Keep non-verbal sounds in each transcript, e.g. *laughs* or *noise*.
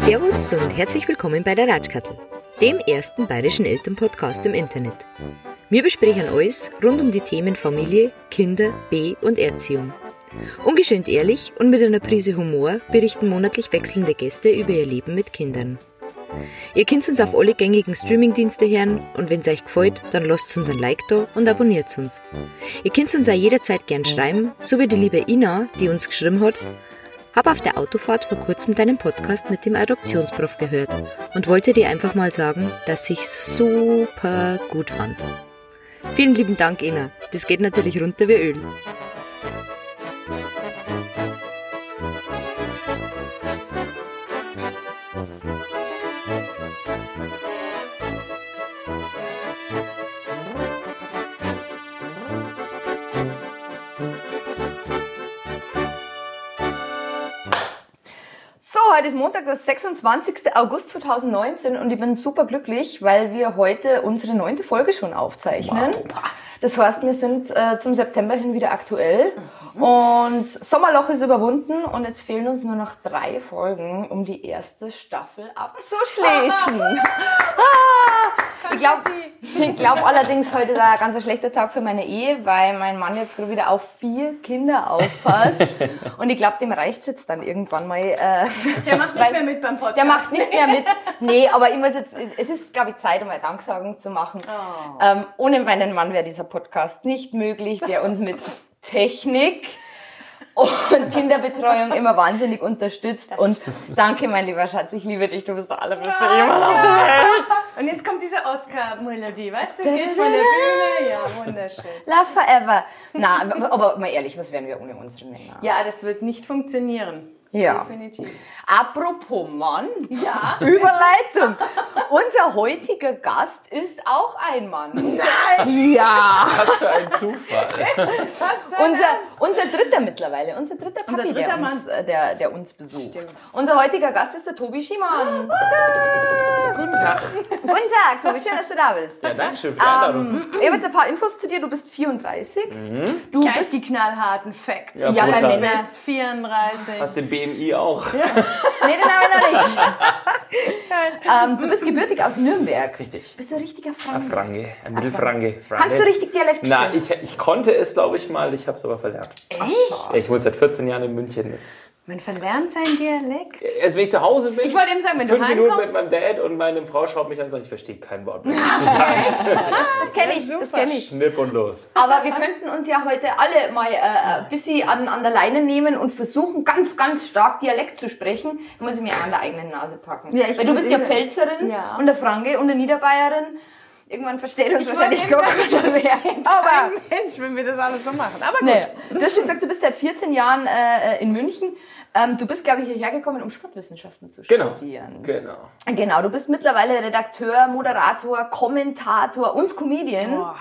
Servus und herzlich willkommen bei der Ratschkattel, dem ersten bayerischen Elternpodcast im Internet. Wir besprechen alles rund um die Themen Familie, Kinder, B- und Erziehung. Ungeschönt ehrlich und mit einer Prise Humor berichten monatlich wechselnde Gäste über ihr Leben mit Kindern. Ihr könnt uns auf alle gängigen Streamingdienste hören und wenn es euch gefällt, dann lasst uns ein Like da und abonniert uns. Ihr könnt uns auch jederzeit gern schreiben, so wie die liebe Ina, die uns geschrieben hat, habe auf der Autofahrt vor kurzem deinen Podcast mit dem Adoptionsprof gehört und wollte dir einfach mal sagen, dass ich's super gut fand. Vielen lieben Dank, Ina. Das geht natürlich runter wie Öl. Heute ist Montag, der 26. August 2019 und ich bin super glücklich, weil wir heute unsere neunte Folge schon aufzeichnen. Das heißt, wir sind äh, zum September hin wieder aktuell und Sommerloch ist überwunden und jetzt fehlen uns nur noch drei Folgen, um die erste Staffel abzuschließen. *laughs* Ah, ich glaube ich glaub allerdings, heute ist ein ganz schlechter Tag für meine Ehe, weil mein Mann jetzt gerade wieder auf vier Kinder aufpasst. *laughs* Und ich glaube, dem reicht's jetzt dann irgendwann mal. Äh, Der macht nicht mehr mit beim Podcast. Der macht nicht mehr mit. Nee, aber ich muss jetzt, es ist, glaube ich, Zeit, um eine Danksagung zu machen. Oh. Ähm, ohne meinen Mann wäre dieser Podcast nicht möglich, der uns mit Technik und Kinderbetreuung immer wahnsinnig unterstützt. Und danke, mein lieber Schatz, ich liebe dich, du bist der allerbeste jemand auf der Welt. Und jetzt kommt diese Oscar-Melodie, weißt du? Geht von der Bühne. Ja, wunderschön. Love forever. Na, aber mal ehrlich, was wären wir ohne unsere Männer? Ja, das wird nicht funktionieren. Ja. Definitiv. Apropos Mann. Ja. *laughs* Überleitung. Unser heutiger Gast ist auch ein Mann. Nein! Ja. Was für ein Zufall. *laughs* Unser, unser dritter mittlerweile, unser dritter Papi, Unser dritter der, Mann. uns, äh, der, der uns besucht. Stimmt. Unser heutiger Gast ist der Tobi Schiemann. Guten Tag. Guten Tag, Tobi, schön, dass du da bist. Ja, danke schön für die Einladung. Ähm, ich habe jetzt ein paar Infos zu dir. Du bist 34. Du Gleich bist die knallharten Facts. Ja, ja, bei. Männern. Du bist 34. Hast den BMI auch. Nee, den habe ich noch nicht. ähm, du bist gebürtig aus Nürnberg. Richtig. Bist du ein richtiger Ein Franke? Franke, ein Mittelfranke. Franke. Kannst du richtig Dialekt Na, sprechen? ich, ich konnte es, glaube ich, mal. Ich habe es aber verlernt. Echt? Ja, ich wohne seit 14 Jahren in München. Das, Man verlernt seinen Dialekt. erst wenn ich zu Hause bin, Ich wollte eben sagen, wenn du fünf Minuten mit heimkommst. meinem Dad und meine Frau schaut mich an und sagt, ich verstehe kein Wort mehr, was du *laughs* sagst. Das kenne ich, das kenne ich. Schnipp und los. Aber wir könnten uns ja heute alle mal äh, ein bisschen an, an der Leine nehmen und versuchen, ganz, ganz stark Dialekt zu sprechen. Da muss ich mir auch an der eigenen Nase packen. Ja, ich Weil du bist ja Pfälzerin Ja. und der Franke und der Niederbayerin. Irgendwann versteht uns Ich wahrscheinlich eben nicht mehr. Aber kein Mensch, wenn wir das alles so machen. Aber gut. nee. du hast schon gesagt, du bist seit 14 Jahren äh, in München. Ähm, du bist, glaube ich, hierher gekommen, um Sportwissenschaften zu Genau. studieren. Genau. Genau, du bist mittlerweile Redakteur, Moderator, Kommentator und Comedian. Boah.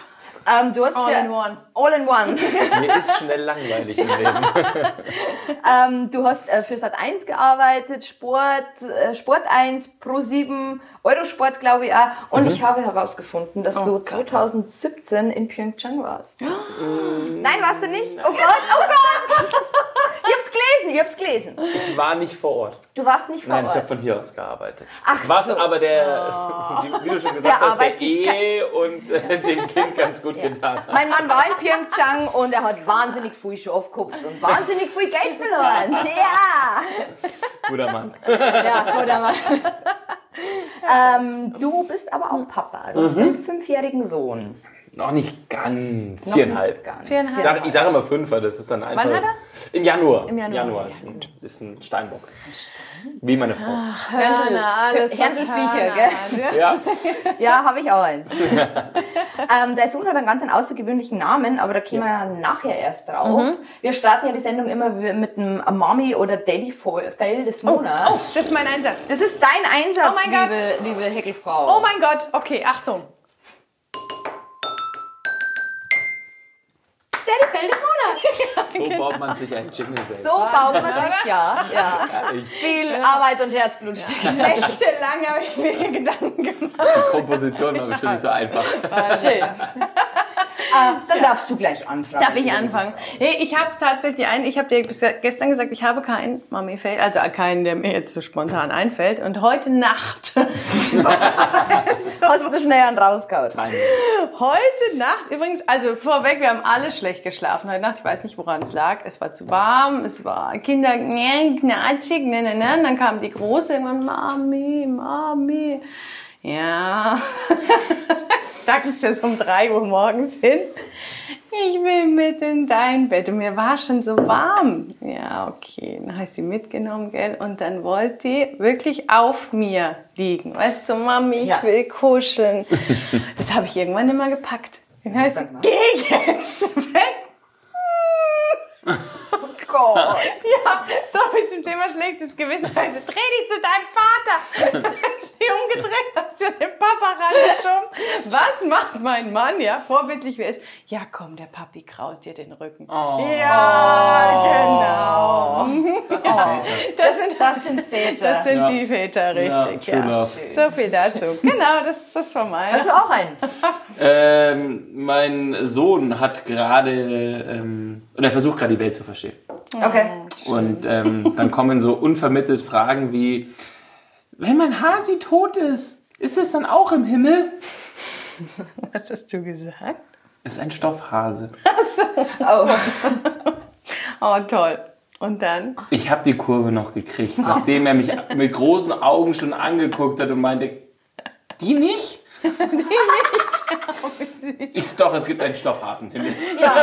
Ähm, du hast All für in one. All in one. *laughs* Mir ist schnell langweilig im Leben. *laughs* Ähm, du hast äh, für Sat 1 gearbeitet, Sport, äh, Sport 1, Pro 7, Eurosport, glaube ich auch. Und ich habe herausgefunden, dass du 2017 in Pyeongchang warst. *gasps* Nein, warst du nicht? Oh Gott, oh Gott! *laughs* Ich hab's gelesen, ich. Ich war nicht vor Ort. Du warst nicht vor Nein, ich habe Ort. von hier aus gearbeitet. Ach Was so. aber der, wie, *laughs* wie du schon Der gesagt hast, der Ehe und äh, dem Kind ganz gut getan hat. Mein Mann war in Pyeongchang und er hat wahnsinnig viel schon aufgekupft und wahnsinnig viel Geld verloren. *laughs* Ja! Guter Mann. Ja, guter Mann. *laughs* ähm, du bist aber auch Papa. Du Mhm. hast einen fünfjährigen Sohn. Noch nicht ganz. Noch Viereinhalb. nicht ganz. Viereinhalb. Ich sage sag immer fünf, weil das ist dann einfach. Wann hat Im Januar. Im Januar. Ist, ein, ist ein Steinbock. Wie meine Frau. Hörnl, alles, was Hörnlviecher, Hörner gell? ja. Ja. Habe ich auch eins. *laughs* ähm, der Sohn hat einen ganz einen außergewöhnlichen Namen, aber da kommen wir ja nachher erst drauf. Mhm. Wir starten ja die Sendung immer mit einem Mommy- oder Daddy-Fail des Monats. Oh, das ist mein Einsatz. Das ist dein Einsatz, Oh mein Gott. liebe, liebe Heckelfrau. Oh mein Gott. Okay, Achtung. So baut man sich ein Jingle selbst. So baut man sich, ja. ja. Viel Arbeit und Herzblut steckt. Nächtelang habe ich mir Gedanken gemacht. Die Komposition war bestimmt nicht so einfach. Schön. Ah, dann darfst du gleich anfangen. Darf ich anfangen? Hey, ich habe tatsächlich einen, ich habe dir bis gestern gesagt, ich habe keinen Mami-Fail, also keinen, der mir jetzt so spontan einfällt. Und heute Nacht, *laughs* Hast du schnell einen rausgehauen. Nein. heute Nacht, übrigens, also vorweg, wir haben alle schlecht geschlafen heute Nacht. Ich weiß nicht, woran es lag. Es war zu warm, es war Kinder knatschig, ne, ne, ne. Und dann kam die Große irgendwann, Mami, Mami. Ja. *laughs* da ging es jetzt um 3 Uhr morgens hin. Ich will mit in dein Bett. Und mir war schon so warm. Ja, okay. Dann habe ich sie mitgenommen, gell? Und dann wollte die wirklich auf mir liegen. Weißt du, Mami, ich Ja. will kuscheln. *laughs* Das habe ich irgendwann immer gepackt. Dann heißt, geh jetzt weg. Gott. *laughs* Ja, so viel zum Thema schlechtes Gewissen. Also, dreh dich zu deinem Vater. *laughs* sie umgedreht, hast ja den Papa rangeschoben. Was macht mein Mann, ja, vorbildlich wie er ist? Ja, komm, der Papi kraut dir den Rücken. Oh. Ja, genau. Das ist *laughs* Väter. Das sind, Das sind Väter. das sind Ja. die Väter, richtig. Ja, Ja. So viel dazu. Genau, das, das war mein. Hast du auch einen? Ähm, mein Sohn hat gerade, ähm, und er versucht gerade die Welt zu verstehen. Okay. Und ähm, dann kommen so unvermittelt Fragen wie, wenn mein Hasi tot ist, ist es dann auch im Himmel? Was hast du gesagt? Ist ein Stoffhase. Oh. Oh, toll. Und dann? Ich habe die Kurve noch gekriegt, nachdem er mich mit großen Augen schon angeguckt hat und meinte, die nicht? Ich, doch, es gibt einen Stoffhasenhimmel. Ja,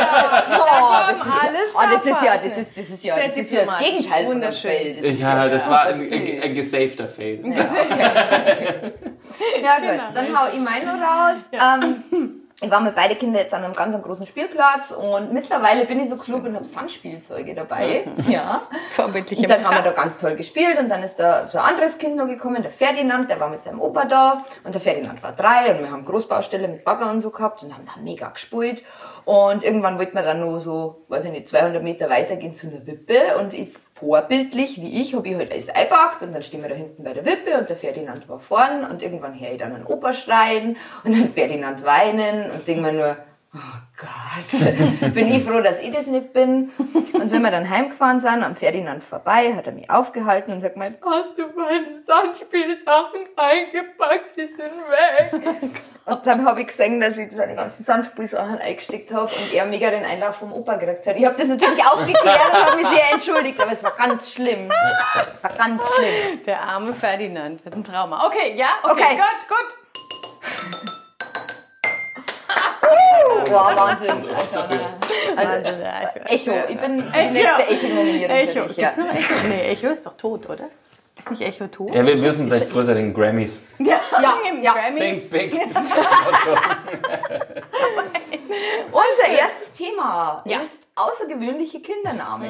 oh, das ist, oh, das ist ja, das ist, das ist ja, das ist ja das. Gegenteil Wunderschön. Fail. Das ist Ja, das war ein, ein, ein gesafter Fail. Ja, okay. *laughs* ja gut, dann hau ich meinen noch raus. Ähm, ich war mit beide Kinder jetzt an einem ganz großen Spielplatz und mittlerweile bin ich so klug und habe Sandspielzeuge dabei. Ja. Vorbildliche Und dann haben wir da ganz toll gespielt und dann ist da so ein anderes Kind noch gekommen, der Ferdinand, der war mit seinem Opa da und der Ferdinand war drei und wir haben Großbaustelle mit Bagger und so gehabt und haben da mega gespielt und irgendwann wollten wir dann nur so, weiß ich nicht, 200 Meter weitergehen zu einer Wippe und ich vorbildlich, wie ich, habe ich halt alles eingepackt und dann stehen wir da hinten bei der Wippe und der Ferdinand war vorn und irgendwann höre ich dann einen Opa schreien und dann Ferdinand weinen und denke mir nur, oh Gott, *laughs* bin ich froh, dass ich das nicht bin. Und wenn wir dann heimgefahren sind, am Ferdinand vorbei, hat er mich aufgehalten und hat gemeint, hast du meine Sandspielsachen eingepackt, die sind weg. Und dann habe ich gesehen, dass ich seine ganzen Sandspielsachen eingesteckt habe und er mega den Einlauf vom Opa gekriegt hat. Ich habe das natürlich aufgeklärt und habe mich sehr entschuldigt, aber es war ganz schlimm. Es war ganz schlimm. Der arme Ferdinand hat ein Trauma. Okay, ja, okay, Okay. gut, gut. Wow, Wahnsinn. Also, Echo, ich bin für die nächste Echo-Nominierung. Echo. dich, ja. Gibt's noch Echo? Nee, Echo ist doch tot, oder? Ist nicht Echo tot? Ja, wir müssen vielleicht größer den Grammys. Ja, Ja, ja. Grammys. Think big. *laughs* Unser erstes Thema Ja. ist außergewöhnliche Kindernamen.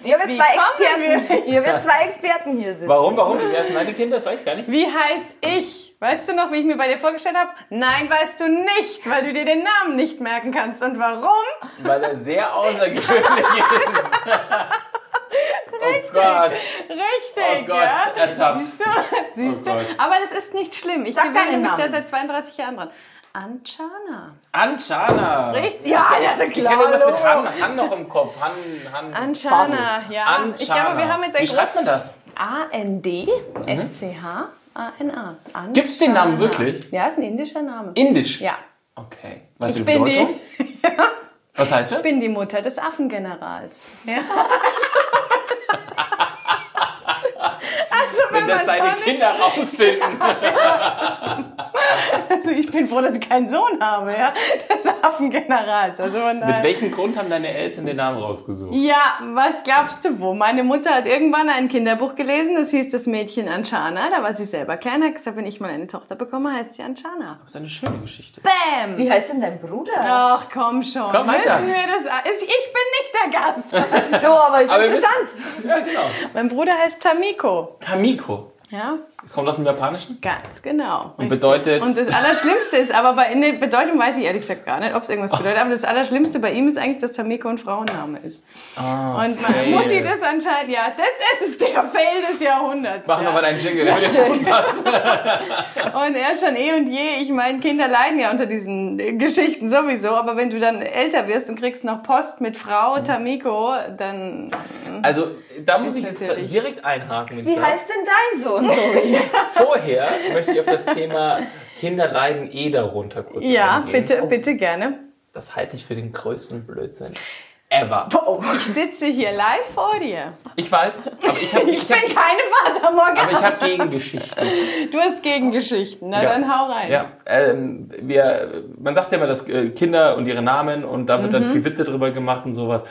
Wir haben Wie zwei Experten. *laughs* Wir haben zwei Experten hier sitzen. Warum, warum? Wer sind deine Kinder? Das weiß ich gar nicht. Wie heißt ich? Weißt du noch, wie ich mir bei dir vorgestellt habe? Nein, weißt du nicht, weil du dir den Namen nicht merken kannst. Und warum? Weil er sehr außergewöhnlich *laughs* ist. Oh Gott. Richtig, Oh Gott, ja? ertappt. Siehst du? Siehst Oh du? Gott. Aber das ist nicht schlimm. Ich Sag gewöhne mich da seit 32 Jahren dran. Anchana. Anchana. Richtig? Ja, das ist Ich klar. hätte was mit Logo. Han, Han noch im Kopf. Han, Han. Anchana, ja. Anchana. Ich glaube, wir haben jetzt ein Wie schreibt man das? A-N-D-S-C-H-A-N-A. Gibt's den Namen wirklich? Ja, ist ein indischer Name. Indisch. Ja. Okay. Weißt Ich du die Bedeutung? die, *laughs* Was heißt ich das? bin die Mutter des Affengenerals. *laughs* Ja. Wenn das man deine Kinder rausfinden. *laughs* Also ich bin froh, dass ich keinen Sohn habe, ja, des Affengenerals. Also von Mit welchem Grund haben deine Eltern den Namen rausgesucht? Ja, was glaubst du wo? Meine Mutter hat irgendwann ein Kinderbuch gelesen, das hieß das Mädchen Anchana. Da war sie selber klein, hat gesagt, wenn ich mal eine Tochter bekomme, heißt sie Anchana. Das ist eine schöne Geschichte. Bäm! Wie heißt denn dein Bruder? Ach, komm schon. Komm weiter. Müssen wir das, ich bin nicht der Gast. *laughs* Du, aber ist Aber interessant. Ja, genau. mein Bruder heißt Tamiko. Tamiko. Ja, Es kommt aus dem Japanischen ganz genau. und bedeutet. Und das Allerschlimmste ist, aber bei in der Bedeutung weiß ich ehrlich gesagt gar nicht, ob es irgendwas bedeutet, aber das Allerschlimmste bei ihm ist eigentlich, dass Tamiko ein Frauenname ist. Ah, Und meine fail. Mutti das anscheinend, ja, das, das ist der Fail des Jahrhunderts. Mach ja. nochmal deinen Jingle. der. *laughs* Und er schon eh und je, ich meine, Kinder leiden ja unter diesen äh, Geschichten sowieso, aber wenn du dann älter wirst und kriegst noch Post mit Frau Tamiko, dann Also, da muss ich jetzt direkt einhaken. Wie heißt denn dein Sohn, Tobi? *laughs* Vorher möchte ich auf das Thema Kinder leiden eh darunter kurz ja, eingehen. bitte, bitte gerne. Das halte ich für den größten Blödsinn ever. Ich sitze hier live vor dir. Ich weiß, aber ich habe ich Ich bin hab, keine Vater Morgan. aber ich hab Gegengeschichten. Du hast Gegengeschichten, na Ja. dann hau rein. Ja, ähm, wir, man sagt ja immer, dass äh, Kinder und ihre Namen und da wird Mhm. dann viel Witze drüber gemacht und sowas.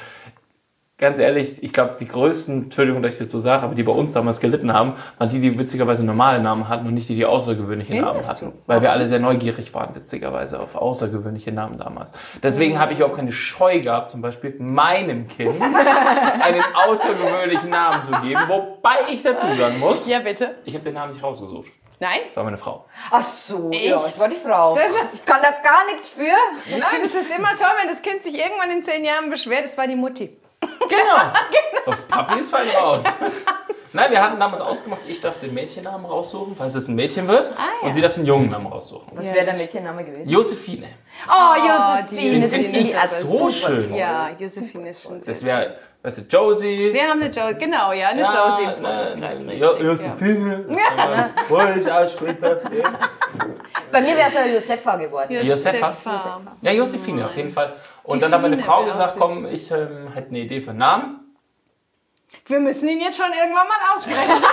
Ganz ehrlich, ich glaube, die größten, Entschuldigung, dass ich das so sage, aber die bei uns damals gelitten haben, waren die, die witzigerweise normale Namen hatten und nicht die, die außergewöhnliche Namen Findest hatten. du? Weil wir alle sehr neugierig waren, witzigerweise, auf außergewöhnliche Namen damals. Deswegen Mhm. habe ich auch keine Scheu gehabt, zum Beispiel meinem Kind *laughs* einen außergewöhnlichen Namen zu geben, wobei ich dazu sagen muss, Ja, bitte. ich habe den Namen nicht rausgesucht. Nein? Das war meine Frau. Ach so, ja, das war die Frau. Ich kann da gar nichts für. Nein. Das ist immer toll, wenn das Kind sich irgendwann in zehn Jahren beschwert, das war die Mutti. *laughs* Genau. Auf Papi ist fein raus. Nein, wir hatten damals ausgemacht, ich darf den Mädchennamen raussuchen, falls es ein Mädchen wird. Ah, ja. Und sie darf den Jungennamen raussuchen. Was wäre der Mädchenname gewesen? Josephine. Oh, die Josephine. Josephine finde ist ich so super schön. Ja, Josephine ist schon sehr Das wäre, weißt du, Josie. Wir haben eine Josie, genau, ja, eine Ja, Josie äh. Josephine. *laughs* Ja. Wollte ich aussprechen. Bei mir wäre es ja Josefa geworden. Josefa? Ja, Josephine auf jeden Fall. Und dann hat meine Frau gesagt, komm, ich ähm, hätte eine Idee für einen Namen. Wir müssen ihn jetzt schon irgendwann mal aussprechen.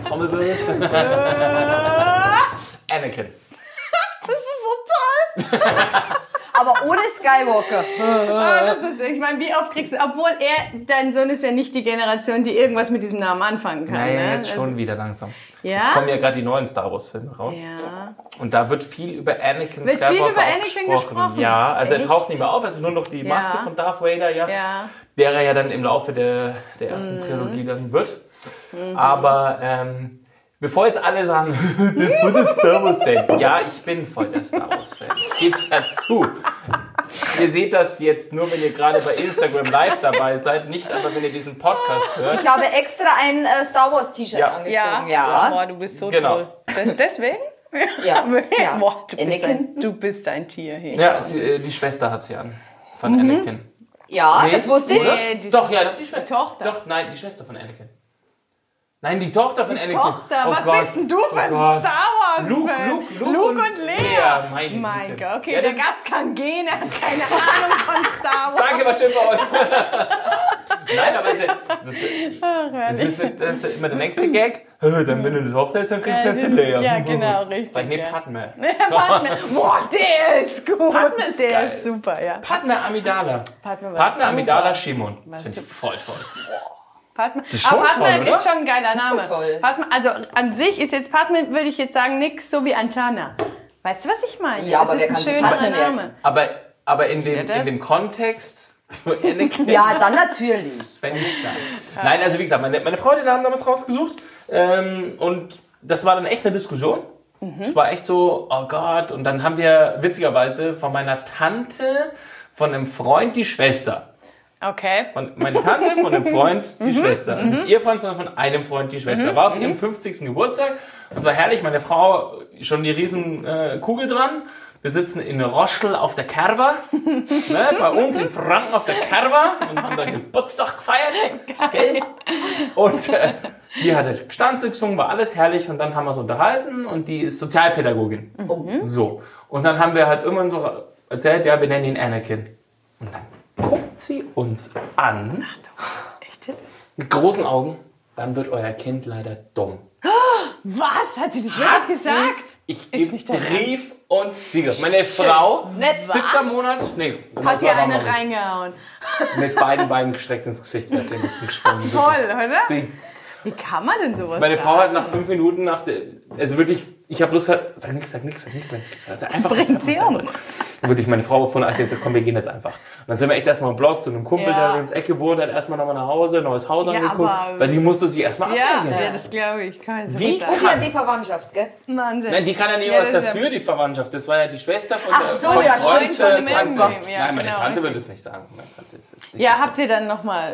*laughs* Trommelwirbel. Anakin. Das ist so toll. *laughs* Aber ohne Skywalker. Ah, das ist, ich meine, wie oft kriegst du, obwohl er, dein Sohn ist ja nicht die Generation, die irgendwas mit diesem Namen anfangen kann. Naja, ne? jetzt schon wieder langsam. Ja? Es kommen ja gerade die neuen Star Wars Filme raus. Ja. Und da wird viel über Anakin Wird viel Skywalker über auch Anakin gesprochen? Ja, also er Echt? taucht nicht mehr auf, also nur noch die Ja. Maske von Darth Vader, ja, Ja. der er ja dann im Laufe der, der ersten Mhm. Trilogie dann wird. Aber ähm, bevor jetzt alle sagen, der voll der Star Wars Fan. Ja, ich bin voll der Star Wars Fan. Ich gebe es ja zu. Ihr seht das jetzt nur, wenn ihr gerade bei Instagram live dabei seid, nicht aber wenn ihr diesen Podcast hört. Ich habe extra ein äh, Star Wars T-Shirt Ja. angezogen. Ja. Ja. Boah, du bist so Genau. toll. Des- Deswegen? Ja. *laughs* ja. Boah, du, bist Anakin? ein, du bist ein Tier. Hey. Ja, sie, äh, die Schwester hat sie an. Von Mhm. Anakin. Ja, Nee, das wusste ich. Nee, Doch, ja, doch, die Schwester. Tochter. Doch, nein, die Schwester von Anakin. Nein, die Tochter von Anakin. Tochter, Oh was Gott. bist denn du für ein Oh. Star Wars Luke? Luke, Luke, Luke und und Lea. Meine mein. Gott, okay, Ja, der Gast kann gehen, er hat keine Ahnung von Star Wars. Danke, war schön bei euch. *laughs* Nein, aber es ist, das, ist, das, ist, das ist immer der nächste Gag. Dann, wenn du eine Tochter jetzt, dann kriegst du jetzt eine Lea. Ja, genau, richtig. Sag ich, nee. Padme. *laughs* Padme. Boah, der ist gut. Padme ist der geil. ist super, ja. Padme Amidala. Padme, Padme. Amidala Shimon. Das finde ich voll toll. Padme. ist schon Aber Padme toll, oder? ist schon ein geiler Name. toll. Padme, also an sich ist jetzt Padme, würde ich jetzt sagen, nix so wie Anchana. Weißt du, was ich meine? Ja, es aber ist ein schönerer? Name. Aber, aber in, dem, das? in dem Kontext, *laughs* so Anakin, Ja, dann natürlich. wenn ich da. Nein, also wie gesagt, meine, meine den Namen damals rausgesucht. Ähm, und das war dann echt eine Diskussion. Es war echt so, oh Gott. Und dann haben wir witzigerweise von meiner Tante, von einem Freund die Schwester. Okay. Von meine Tante, von einem Freund die Schwester. Also nicht ihr Freund, sondern von einem Freund die Schwester. War auf ihrem 50. Geburtstag. Das war herrlich. Meine Frau schon die riesen äh, Kugel dran. Wir sitzen in Roschel auf der Kerwa. *laughs* ne, bei uns in Franken auf der Kerwa und haben da Geburtstag gefeiert. Gell? Und äh, sie hatte Stanze gesungen, war alles herrlich. Und dann haben wir uns unterhalten und die ist Sozialpädagogin. So. Und dann haben wir halt irgendwann so erzählt, ja, wir nennen ihn Anakin. Und dann guckt sie uns an Echt? mit großen Augen, dann wird euer Kind leider dumm. Was? Hat sie das Hat wirklich sie- gesagt? Ich nicht gebe dein Brief und Siegel. Meine Frau, siebter Monat, nee, Hat ihr eine nicht. reingehauen? mit beiden Beinen gestreckt ins Gesicht, wäre sie ein bisschen gesprungen. Toll, oder? Die, Wie kann man denn sowas meine? Frau hat nach fünf Minuten, nach der, also wirklich ich habe bloß gesagt, sag nichts, sag nichts, sag nichts, sag nichts. Also einfach, Bringt sie um. Dann wurde ich meine Frau von, als sie gesagt, komm, wir gehen jetzt einfach. Und dann sind wir echt erstmal im Blog zu einem Kumpel, Ja. der ums Eck gewohnt hat, erstmal nochmal nach Hause, neues Haus Ja, angeguckt, aber- weil die musste sich erstmal Ja, ablegen. ja, das glaube ich. Kann ich so Wie? sagen. Und ja, die Verwandtschaft, gell? Wahnsinn. Nein, die kann ja nicht Ja, was dafür, die Verwandtschaft. Das war ja die Schwester von Ach der so, von ja, Freund, von dem Tante. irgendwem, ja, Nein, meine genau, Tante wird es nicht sagen. Meine Tante ist jetzt nicht Ja, so habt ihr dann nochmal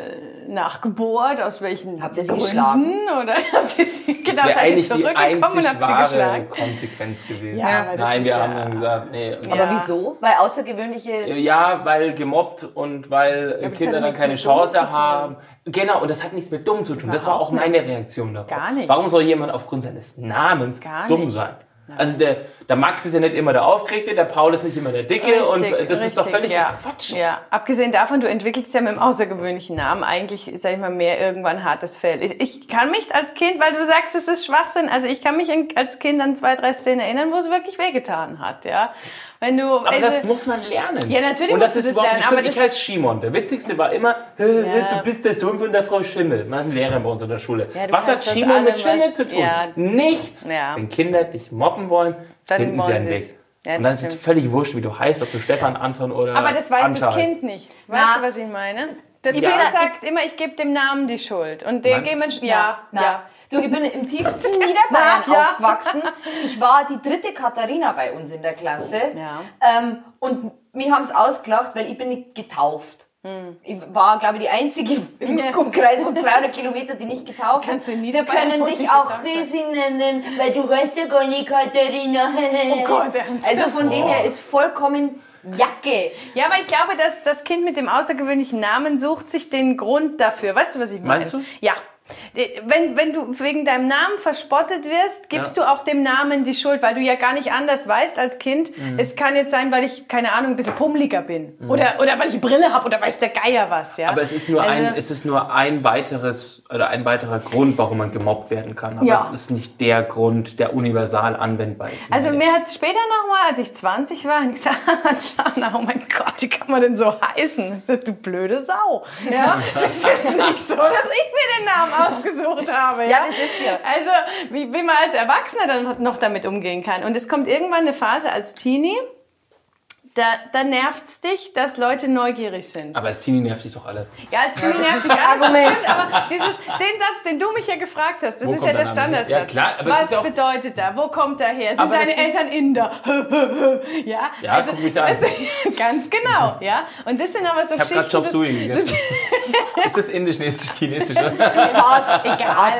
nachgebohrt, aus welchen Habt ihr sie Gründen? geschlagen? Oder *laughs* habt ihr sie, genau, Das seid ihr zurückgekommen und habt sie geschlagen? Konsequenz gewesen. Ja, weil das Nein, wir ja- haben dann gesagt, nee. Aber Ja. wieso? Weil außergewöhnliche. Ja, weil gemobbt und weil das Kinder dann keine Chance haben. Genau, und das hat nichts mit dumm zu tun. das war auch Überhaupt meine Reaktion darauf. Gar nicht. Warum soll jemand aufgrund seines Namens Gar dumm nicht. sein? Also der, der Max ist ja nicht immer der Aufgeregte, der Paul ist nicht immer der Dicke und äh, das ist doch richtig, völlig ja. Quatsch. Ja, abgesehen davon, du entwickelst ja mit dem außergewöhnlichen Namen eigentlich, sag ich mal, mehr irgendwann hartes Fell. Ich, ich kann mich als Kind, weil du sagst, es ist Schwachsinn, also ich kann mich als Kind an zwei, drei Szenen erinnern, wo es wirklich wehgetan hat, ja. Wenn du, Aber also, das muss man lernen. Ja, natürlich Und das musst du ist das lernen, nicht aber. Ich heiße Shimon. Der witzigste war immer, "Hä, hä, du bist der Sohn von der Frau Schimmel. Man ist ein Lehrer bei uns in der Schule. Ja, was hat Shimon mit Schimmel zu tun? ja. Nichts. Ja. Wenn Kinder dich mobben wollen, Dann finden sie einen. Weg. Ja, Und das dann ist es stimmt. völlig wurscht, wie du heißt, ob du Stefan, Anton oder aber das weiß Antje das heißt. Kind nicht. Weißt Na. du, was ich meine? Das Ja. Kind sagt immer, ich gebe dem Namen die Schuld. Und der dementsprechend, ja, Na, ja. Du, ich bin im tiefsten *laughs* Niederbayern ja. aufgewachsen. Ich war die dritte Katharina bei uns in der Klasse. Ja. Ähm, und wir haben es ausgelacht, weil ich bin nicht getauft. Ich war, glaube ich, die einzige im Ja. Umkreis von 200 Kilometern, die nicht getauft *laughs* Kannst du in Wir Niederbayern können dich auch. Resi nennen, weil du heißt ja gar nicht Katharina. Oh Gott, ernsthaft? also von dem her ist vollkommen Jacke. Ja, aber ich glaube, dass das Kind mit dem außergewöhnlichen Namen sucht sich den Grund dafür. Weißt du, was ich meine? Meinst du? Ja. Äh, Wenn, wenn du wegen deinem Namen verspottet wirst, gibst Ja. du auch dem Namen die Schuld, weil du ja gar nicht anders weißt als Kind. Mhm. Es kann jetzt sein, weil ich, keine Ahnung, ein bisschen pummeliger bin. Oder, oder weil ich Brille habe oder weiß der Geier was. Ja? Aber es ist nur Also- ein, es ist nur ein weiteres oder ein weiterer Grund, warum man gemobbt werden kann. Aber Ja. es ist nicht der Grund, der universal anwendbar ist. Also mir hat später nochmal, als ich 20 war, *laughs* gesagt, Jana, oh mein Gott, wie kann man denn so heißen? Du blöde Sau. Ja, *laughs* das ist jetzt nicht so, dass ich mir den Namen *laughs* ausgesucht habe. Ja, das ist ja. Also, wie, wie man als Erwachsener dann noch damit umgehen kann. Und es kommt irgendwann eine Phase als Teenie, da, da nervt's dich, dass Leute neugierig sind. aber als Teenie nervt dich doch alles. Ja, als Teenie nervt dich alles, das stimmt, aber dieses, den Satz, den du mich ja gefragt hast, das Wo ist kommt ja der? Standardsatz. Ja, klar, aber es Was ist ja auch- bedeutet da? Wo kommt er her? Sind Aber deine das ist- Eltern Inder? *laughs* ja, Ja, guck mich an. *laughs* ganz genau, ja. Und das sind aber so Ich habe gerade Geschichten. Chop Suey gegessen. *laughs* ist das indisch, chinesisch, chinesisch? oder? Fast, egal.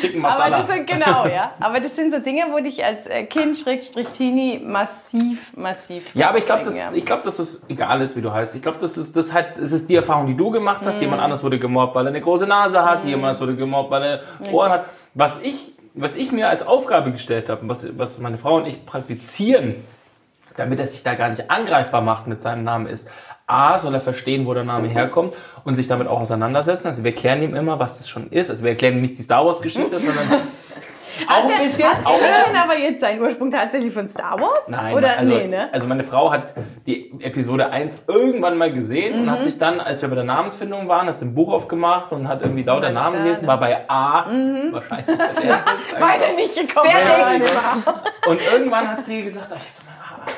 Chicken aber Masala. das sind genau, ja. Aber das sind so Dinge, wo dich als äh, Kind, Schrägstrich Teenie, massiv, massiv. Ja, aber ich glaube, dass, ich glaub, dass es egal ist, wie du heißt. Ich glaube, das ist, das, halt, das ist die Erfahrung, die du gemacht hast. Jemand anders wurde gemobbt, weil er eine große Nase hat. Jemand anders wurde gemobbt, weil er Ohren hat. Was ich, was ich mir als Aufgabe gestellt habe, was, was meine Frau und ich praktizieren, damit er sich da gar nicht angreifbar macht mit seinem Namen, ist, A, soll er verstehen, wo der Name herkommt und sich damit auch auseinandersetzen. Also wir erklären ihm immer, was das schon ist. Also wir erklären ihm nicht die Star Wars-Geschichte, *laughs* sondern auch ein bisschen. Hat Auch Alien aber jetzt seinen Ursprung tatsächlich von Star Wars? Nein, Oder also, nee, ne? also meine Frau hat die Episode 1 irgendwann mal gesehen und Mhm. hat sich dann, als wir bei der Namensfindung waren, hat sie ein Buch aufgemacht und hat irgendwie lauter Namen gelesen, ne? war bei A wahrscheinlich als erstes. *laughs* Weiter nicht gekommen. Fertig. Und irgendwann hat sie gesagt, ach, ich hab doch mal A,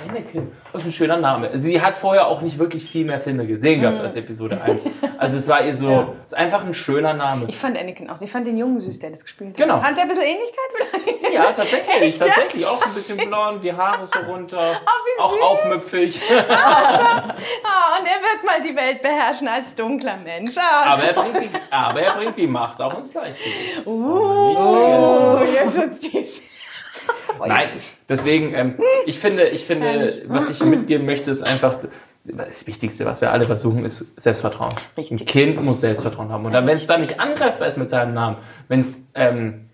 Anakin. Das ist ein schöner Name. Sie hat vorher auch nicht wirklich viel mehr Filme gesehen gehabt als Episode 1. Also es war ihr so. *laughs* Ja. es ist einfach ein schöner Name. Ich fand Anakin auch. Ich fand den Jungen süß, der das gespielt hat. Genau. Hat der ein bisschen Ähnlichkeit vielleicht? Ja, tatsächlich, tatsächlich. Auch ein bisschen blond, die Haare so runter, wie auch aufmüpfig. *laughs* Ah, und er wird mal die Welt beherrschen als dunkler Mensch. Ah, Aber er bringt die, aber er bringt die Macht auch ins Gleichgewicht. oh, jetzt wird's dies. Nein, deswegen, ähm, ich finde, ich finde, was ich mitgeben möchte, ist einfach, das Wichtigste, was wir alle versuchen, ist Selbstvertrauen. Richtig. Ein Kind muss Selbstvertrauen haben. Und dann, wenn es dann nicht angreifbar ist mit seinem Namen, wenn es ähm,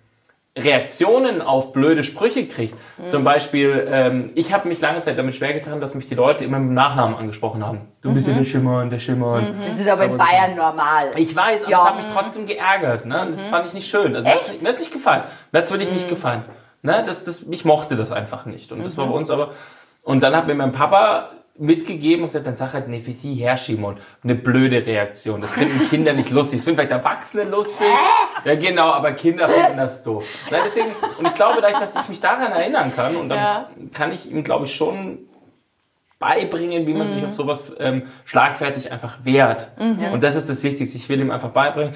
Reaktionen auf blöde Sprüche kriegt, zum Beispiel, ähm, ich habe mich lange Zeit damit schwer getan, dass mich die Leute immer mit dem Nachnamen angesprochen haben. Du bist ja der Schimmern, der Schimmern. Das ist aber in Bayern normal. Ich weiß, aber Ja. das hat mich trotzdem geärgert. Ne? Das fand ich nicht schön. Also, nicht- mir hat es nicht gefallen. Mir hat es wirklich nicht gefallen. Ne? Das, das, ich mochte das einfach nicht. Und das war bei uns aber. Und dann hat mir mein Papa mitgegeben und gesagt, dann sag halt, nee, für sie herschieben und eine blöde Reaktion. Das finden Kinder nicht lustig. Das finden vielleicht Erwachsene lustig. Ja, genau, aber Kinder finden das doof. Nein, deswegen, und ich glaube, dass ich mich daran erinnern kann, und dann Ja. kann ich ihm, glaube ich, schon beibringen, wie man sich auf sowas ähm, schlagfertig einfach wehrt. Und das ist das Wichtigste. Ich will ihm einfach beibringen,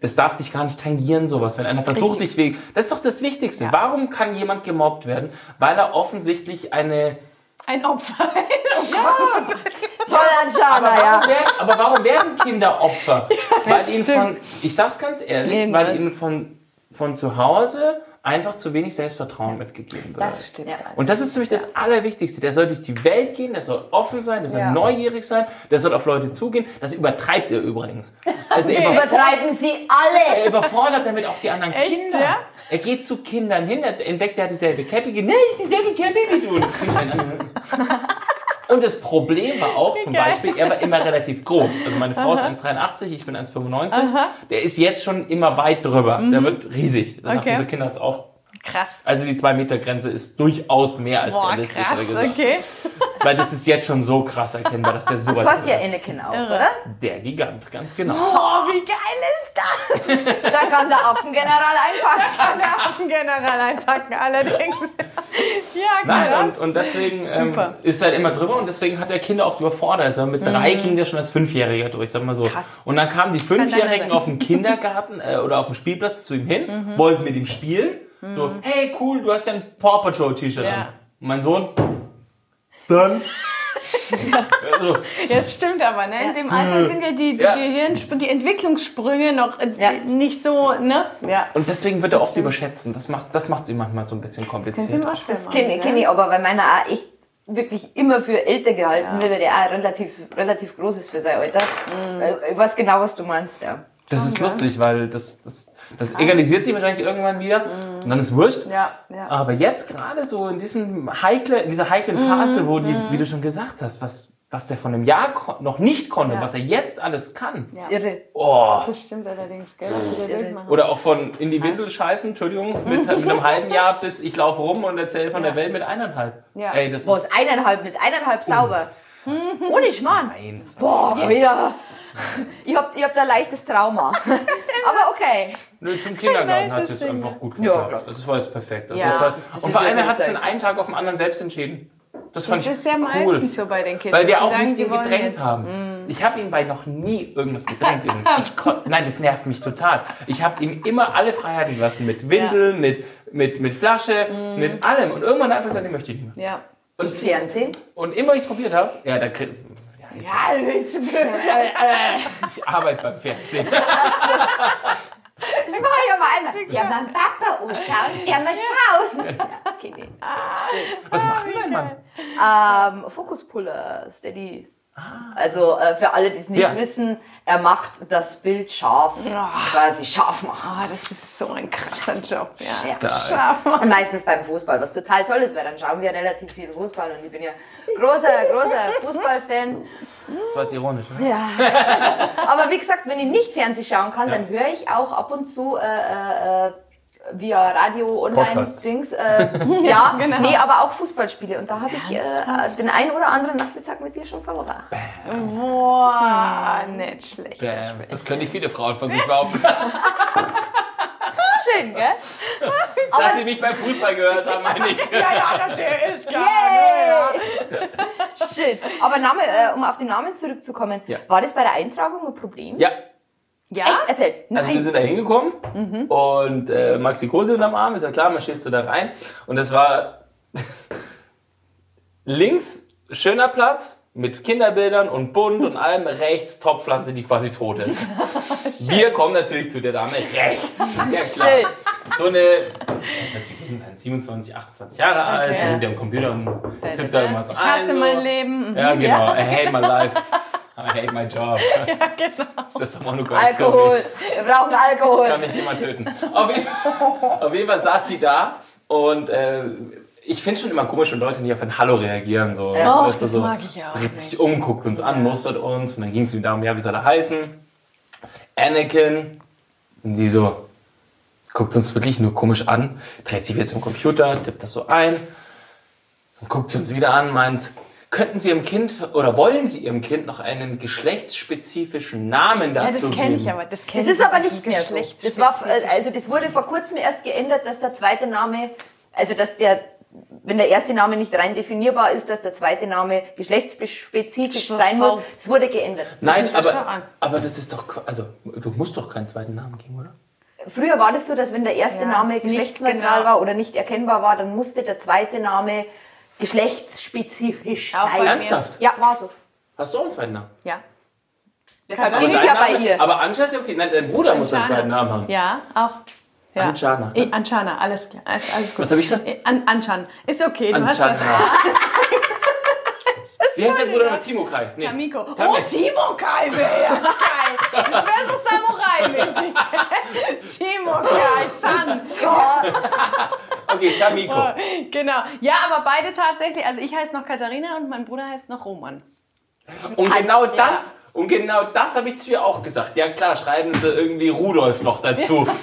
das darf dich gar nicht tangieren, sowas. Wenn einer versucht, dich wegen. Das ist doch das Wichtigste. Warum kann jemand gemobbt werden? Weil er offensichtlich eine. Ein Opfer. *laughs* Toll anschauen, Aber ja. werden, aber warum werden Kinder Opfer? *laughs* weil ihnen von, ich sag's ganz ehrlich, Nee, weil ihnen von, von zu Hause einfach zu wenig Selbstvertrauen mitgegeben wird. Das stimmt. Ja. Und das ist für mich das Allerwichtigste. Der soll durch die Welt gehen, der soll offen sein, der soll Ja. neugierig sein, der soll auf Leute zugehen. Das übertreibt er übrigens. *laughs* Also er, über, Übertreiben sie alle. er überfordert damit auch die anderen Echt, Kinder. ja? Er geht zu Kindern hin, er entdeckt, er hat dieselbe Cappy, nee, dieselbe Cappy wie du. *laughs* Und das Problem war auch zum geil. Beispiel, er war immer relativ groß. Also meine Frau ist 1,83, ich bin 1,95. Der ist jetzt schon immer weit drüber. Der wird riesig. Das Mhm. Okay. unsere Kinder hat's auch. Krass. Also die 2-Meter-Grenze ist durchaus mehr als Boah, realistisch, krass. gesagt. Okay. *laughs* Weil das ist jetzt schon so krass erkennbar, dass der *laughs* so Das heißt ja. Anakin auch, Irre. oder? Der Gigant, ganz genau. Oh, wie geil ist das? *laughs* Da kann der Affengeneral einfach. Der Affengeneral einpacken, allerdings. ja, Nein, krass. und, und deswegen ähm, ist er halt immer drüber und deswegen hat er Kinder oft überfordert. Also mit drei ging der schon als Fünfjähriger durch, sag mal so. Mhm. Krass. Und dann kamen die Fünfjährigen auf dem Kindergarten äh, oder auf dem Spielplatz zu ihm hin, Mhm. wollten mit ihm spielen. So, hey cool, du hast ja ein Paw Patrol T-Shirt Ja. an. Und mein Sohn, Stunt. also, *laughs* Ja, das stimmt aber, ne? In dem Alter sind ja die, die Ja. Gehirnsprünge, die Entwicklungssprünge noch äh, Ja. nicht so, ne? Ja. und deswegen wird er oft überschätzt und das macht das macht ihm manchmal so ein bisschen kompliziert. Das kenne kenn ich aber, weil meiner auch echt wirklich immer für älter gehalten wird, weil der auch relativ, relativ groß ist für sein Alter. Äh, Ich weiß genau, was du meinst, ja. Das ist lustig, weil das, das, das egalisiert sich wahrscheinlich irgendwann wieder und dann ist wurscht. Ja, ja. Aber jetzt gerade so in diesem heikle, in dieser heiklen Phase, wo die, wie du schon gesagt hast, was, was der von einem Jahr noch nicht konnte, Ja. was er jetzt alles kann. Das ist irre. Oh. Das stimmt allerdings, gell? Was wir irre. Oder auch von in die Windel scheißen, Entschuldigung, mit, mit einem halben Jahr bis ich laufe rum und erzähle von der Welt mit eineinhalb. Ja. Ey, das Was, ist. eineinhalb mit eineinhalb sauber. Ohne Schmarrn. Nein, das Boah, wieder. Ich hab, ich hab da ein leichtes Trauma. *laughs* Aber okay. Nö, zum Kindergarten hat es das jetzt Ding, einfach gut Ja, geklappt. klar. Also das war jetzt perfekt. Also Ja. das war, Das und vor ja allem, er hat es von einem Tag auf den anderen selbst entschieden. Das fand Das ich ist ja cool. meistens so bei den Kids. Weil wir auch sagen, nicht ihn gedrängt jetzt. haben. Ich habe ihn bei noch nie irgendwas gedrängt Nein, das nervt mich total. Ich habe ihm immer alle Freiheiten gelassen. Mit Windeln, mit, mit, mit Flasche, mit allem. Und irgendwann einfach gesagt, ich möchte ich nicht mehr. Ja. Und Fernsehen? Und immer ich probiert habe, ja, da ja, ich, Ja, *laughs* also jetzt ich arbeite beim Fernsehen. Das war ja mal einmal. Ja, beim Papa anschauen, der mal schauen. Ja, okay, nee. Was macht denn dein Mann? Ähm, Fokuspuller, Steady. Also äh, für alle, die es nicht Ja. wissen, er macht das Bild scharf, quasi scharf machen. Ah, das ist so ein krasser Job. Ja. Ja. Scharf. Und meistens beim Fußball, was total toll ist, weil dann schauen wir relativ viel Fußball und ich bin ja großer, großer *laughs* Fußballfan. das war jetzt ironisch. Ne? Ja. Aber wie gesagt, wenn ich nicht Fernsehen schauen kann, dann höre ich auch ab und zu äh, äh, äh, via Radio online. Dings. Äh, *laughs* ja, *laughs* genau. nee, aber auch Fußballspiele. Und da habe ich äh, den einen oder anderen Nachmittag mit dir schon verloren. Boah, nicht schlecht. Bäm. Das können nicht viele Frauen von sich behaupten. *laughs* Schön, gell? Dass sie mich beim Fußball gehört haben, meine ich. Ja, ja, natürlich, klar. Yay! Shit. Aber Name, äh, um auf den Namen zurückzukommen, Ja. war das bei der Eintragung ein Problem? Ja, Ja? Echt? Erzähl. Also wir sind da hingekommen und äh, Maxi Kose unterm Arm, ist ja klar, marschierst du da rein. Und das war *laughs* links schöner Platz mit Kinderbildern und bunt und allem, rechts Topfpflanze, die quasi tot ist. *laughs* wir kommen natürlich zu der Dame rechts, ist ja klar. Schön. So eine, sie sein, 27, 28 Jahre alt, Okay. und die am Computer und tippt da irgendwas Ich ein. hasse so. mein Leben. Mhm. Ja, genau. I hate my life. *laughs* I hate my job. *laughs* Ja, genau. Das ist doch Monogon. Alkohol. Wir brauchen Alkohol. Kann mich jemand töten. Auf jeden, auf jeden Fall saß sie da und äh, ich finde es schon immer komisch, wenn Leute nicht auf ein Hallo reagieren. So, Ja. Och, das so, mag ich auch Dreht nicht. sich um, guckt uns an, mustert uns und dann ging es ihm darum, ja, wie soll er heißen? Anakin. Und sie so, guckt uns wirklich nur komisch an, dreht sich wieder zum Computer, tippt das so ein, dann guckt sie uns wieder an, meint, Könnten Sie Ihrem Kind oder wollen Sie Ihrem Kind noch einen geschlechtsspezifischen Namen Ja, dazu das kenne ich geben? aber. Das, kenn Das ich, ist aber das nicht mehr so. Das, war, also das wurde vor kurzem erst geändert, dass der zweite Name, also dass der, wenn der erste Name nicht rein definierbar ist, dass der zweite Name geschlechtsspezifisch So sein muss. Das wurde geändert. Nein, das aber, aber das ist doch, also du musst doch keinen zweiten Namen geben, oder? Früher war das so, dass wenn der erste Ja, Name geschlechtsneutral genau. war oder nicht erkennbar war, dann musste der zweite Name geschlechtsspezifisch Auch bei sein. Ernsthaft? Ja, war so. Hast du auch einen zweiten Namen? Ja. Deshalb Aber ging es dein ja bei Name- ihr. Aber Anja ist ja okay. Nein, dein Bruder muss einen zweiten Namen haben. Ja, auch. Ja. Anschana. Eh, Anschana, alles klar. Alles, alles gut. Was habe ich gesagt? Eh, An. Ist okay, du hast *laughs* das. Wie heißt dein Bruder noch? Timo Kai? Nee. Tamiko. Oh. Timo Kai wäre ja geil. Das wäre so Samurai-mäßig. *laughs* Timo Kai, San. Okay, Tamiko. *laughs* Genau. Ja, aber beide tatsächlich. Also ich heiße noch Katharina und mein Bruder heißt noch Roman. Und genau das, und genau das habe ich zu ihr auch gesagt. Ja klar, schreiben sie irgendwie Rudolf noch dazu. *laughs*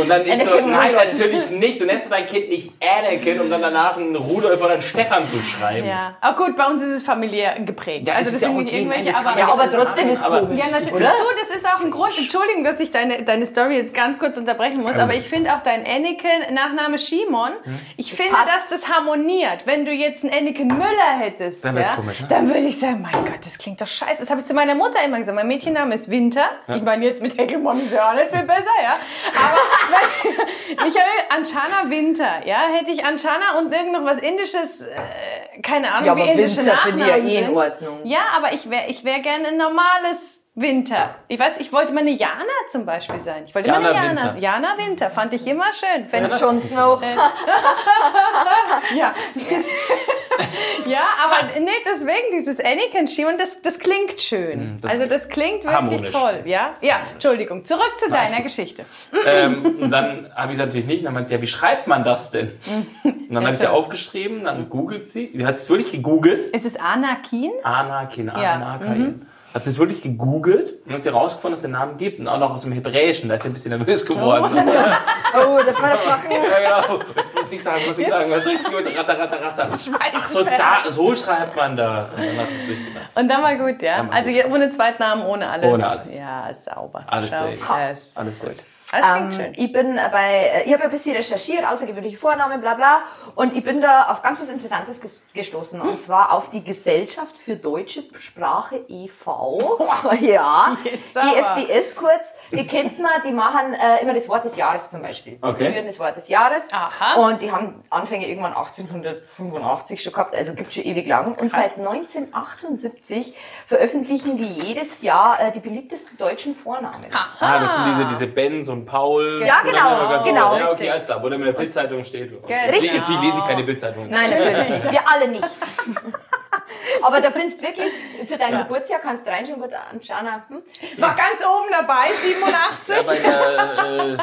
Und dann ich so, Anakin nein, Rudolph. natürlich nicht. Du nennst dein Kind nicht Anakin, um dann danach einen Rudolf oder einen Stefan zu schreiben. Ja. Aber gut, bei uns ist es familiär geprägt. Ja, also es das ist ja sind auch nicht okay, irgendwelche, aber. Ja, aber trotzdem ist aber- komisch. Ja, natürlich. Oder? Du, das ist auch ein Grund. Entschuldigung, dass ich deine, deine Story jetzt ganz kurz unterbrechen muss, aber ich finde auch dein Anakin, Nachname Shimon, ich finde, passt. dass das harmoniert. Wenn du jetzt einen Anakin Müller hättest, Dann ja, komisch, ne? dann würde ich sagen, mein Gott, das klingt doch scheiße. Das habe ich zu meiner Mutter immer gesagt. Mein Mädchenname ist Winter. Ich meine, jetzt mit Hegelmann ist ja auch nicht viel besser, ja. Aber *laughs* ich habe Anshana Winter, ja. Hätte ich Anshana und irgend noch was Indisches, äh, keine Ahnung, Ja, wie aber indische Winter finde ich ja eh in. Ordnung. Ja, aber ich wäre ich wär gerne ein normales Winter. Ich weiß, ich wollte immer eine Jana zum Beispiel sein. Ich wollte immer Jana eine Jana. Winter. Jana Winter fand ich immer schön. Wenn Jana- Jon Snow. ja. *laughs* *laughs* ja, aber nee, deswegen dieses Anakin Shimon, das, das klingt schön. das also das klingt wirklich harmonisch. toll, ja? Ja, Entschuldigung. Zurück zu deiner Geschichte. Ähm, und dann habe ich gesagt, natürlich nicht. Und dann meinte sie, ja, wie schreibt man das denn? Und dann habe ich sie *laughs* aufgeschrieben, dann googelt sie. Sie hat es wirklich gegoogelt. Ist es Anakin? Anakin, Ja, Anakin. Hat sie es wirklich gegoogelt und hat sie herausgefunden, dass es den Namen gibt. Und auch noch aus dem Hebräischen. Da ist sie ein bisschen nervös geworden. *laughs* Oh, das war das Schwachen. Ja, genau. Jetzt muss ich sagen, muss ich sagen. Was richtig gut? Ratter, ratter, ratter. Ach so, da, so schreibt man das. Und dann hat sie es durchgelassen. Und dann war gut, ja? war Also gut. ohne Zweitnamen, ohne alles. Ohne alles. Ja, sauber. Alles safe. Alles, Alles gut. Klingt Ähm, schön. ich bin äh, bei, äh, ich habe ein bisschen recherchiert, außergewöhnliche Vornamen, bla bla, und ich bin da auf ganz was Interessantes ges- gestoßen, und zwar auf die Gesellschaft für deutsche Sprache e.V. *laughs* ja, die. FDS kurz, die kennt man, die machen äh, immer das Wort des Jahres zum Beispiel. Okay. Die führen das Wort des Jahres. Aha. Und die haben Anfänge irgendwann 1885 schon gehabt, also gibt schon ewig lang. Und seit 1978 veröffentlichen die jedes Jahr äh, die beliebtesten deutschen Vornamen. Ah, das sind diese, diese Benz und Paul. Ja, genau, genau. Ja, okay, alles klar. Wo dann in der Bildzeitung steht. Richtig. Natürlich lese ich keine Bildzeitung. Nein, natürlich nicht. Wir alle nicht. *laughs* Aber da findest du wirklich, für dein Ja. Geburtsjahr kannst du reinschauen, wird anschauen. Hm? War ganz oben dabei, 87. Ja, bei der, äh,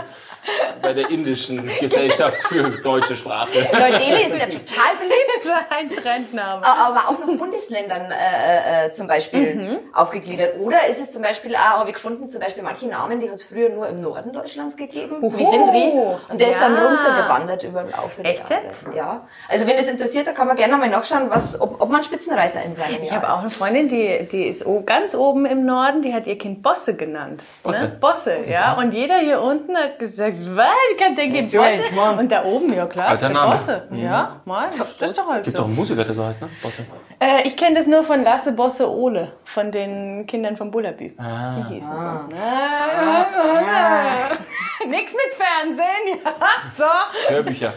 bei der indischen Gesellschaft für deutsche Sprache. Neu-Delhi ist ja total beliebt. *laughs* Das war ein Trendname. Aber auch noch in Bundesländern äh, äh, zum Beispiel aufgegliedert. Oder ist es zum Beispiel auch, habe ich gefunden, zum Beispiel manche Namen, die hat es früher nur im Norden Deutschlands gegeben, so wie Oho. Henry. Und der ist dann Ja. runtergewandert über den Laufe der Echt Jahre. jetzt? Ja. Also wenn es interessiert, da kann man gerne mal nachschauen, was, ob, ob man Spitzenreiter in seinem Ich Jahr habe auch eine Freundin, die, die ist ganz oben im Norden, die hat ihr Kind Bosse genannt. Bosse? Ne? Bosse, ja. Und jeder hier unten hat gesagt, was, wie kann der Kind Bosse? Und da oben, ja klar, ist der Name. Bosse. Ja, mal, das ist doch halt Gibt doch so. einen Musiker, der so heißt, ne? Bosse. Äh, ich kenne das nur von Lasse Bosse Ole, von den Kindern von Bullabü. Ah. Die hießen so. *laughs* Nix mit Fernsehen, *laughs* ja. So. Hörbücher.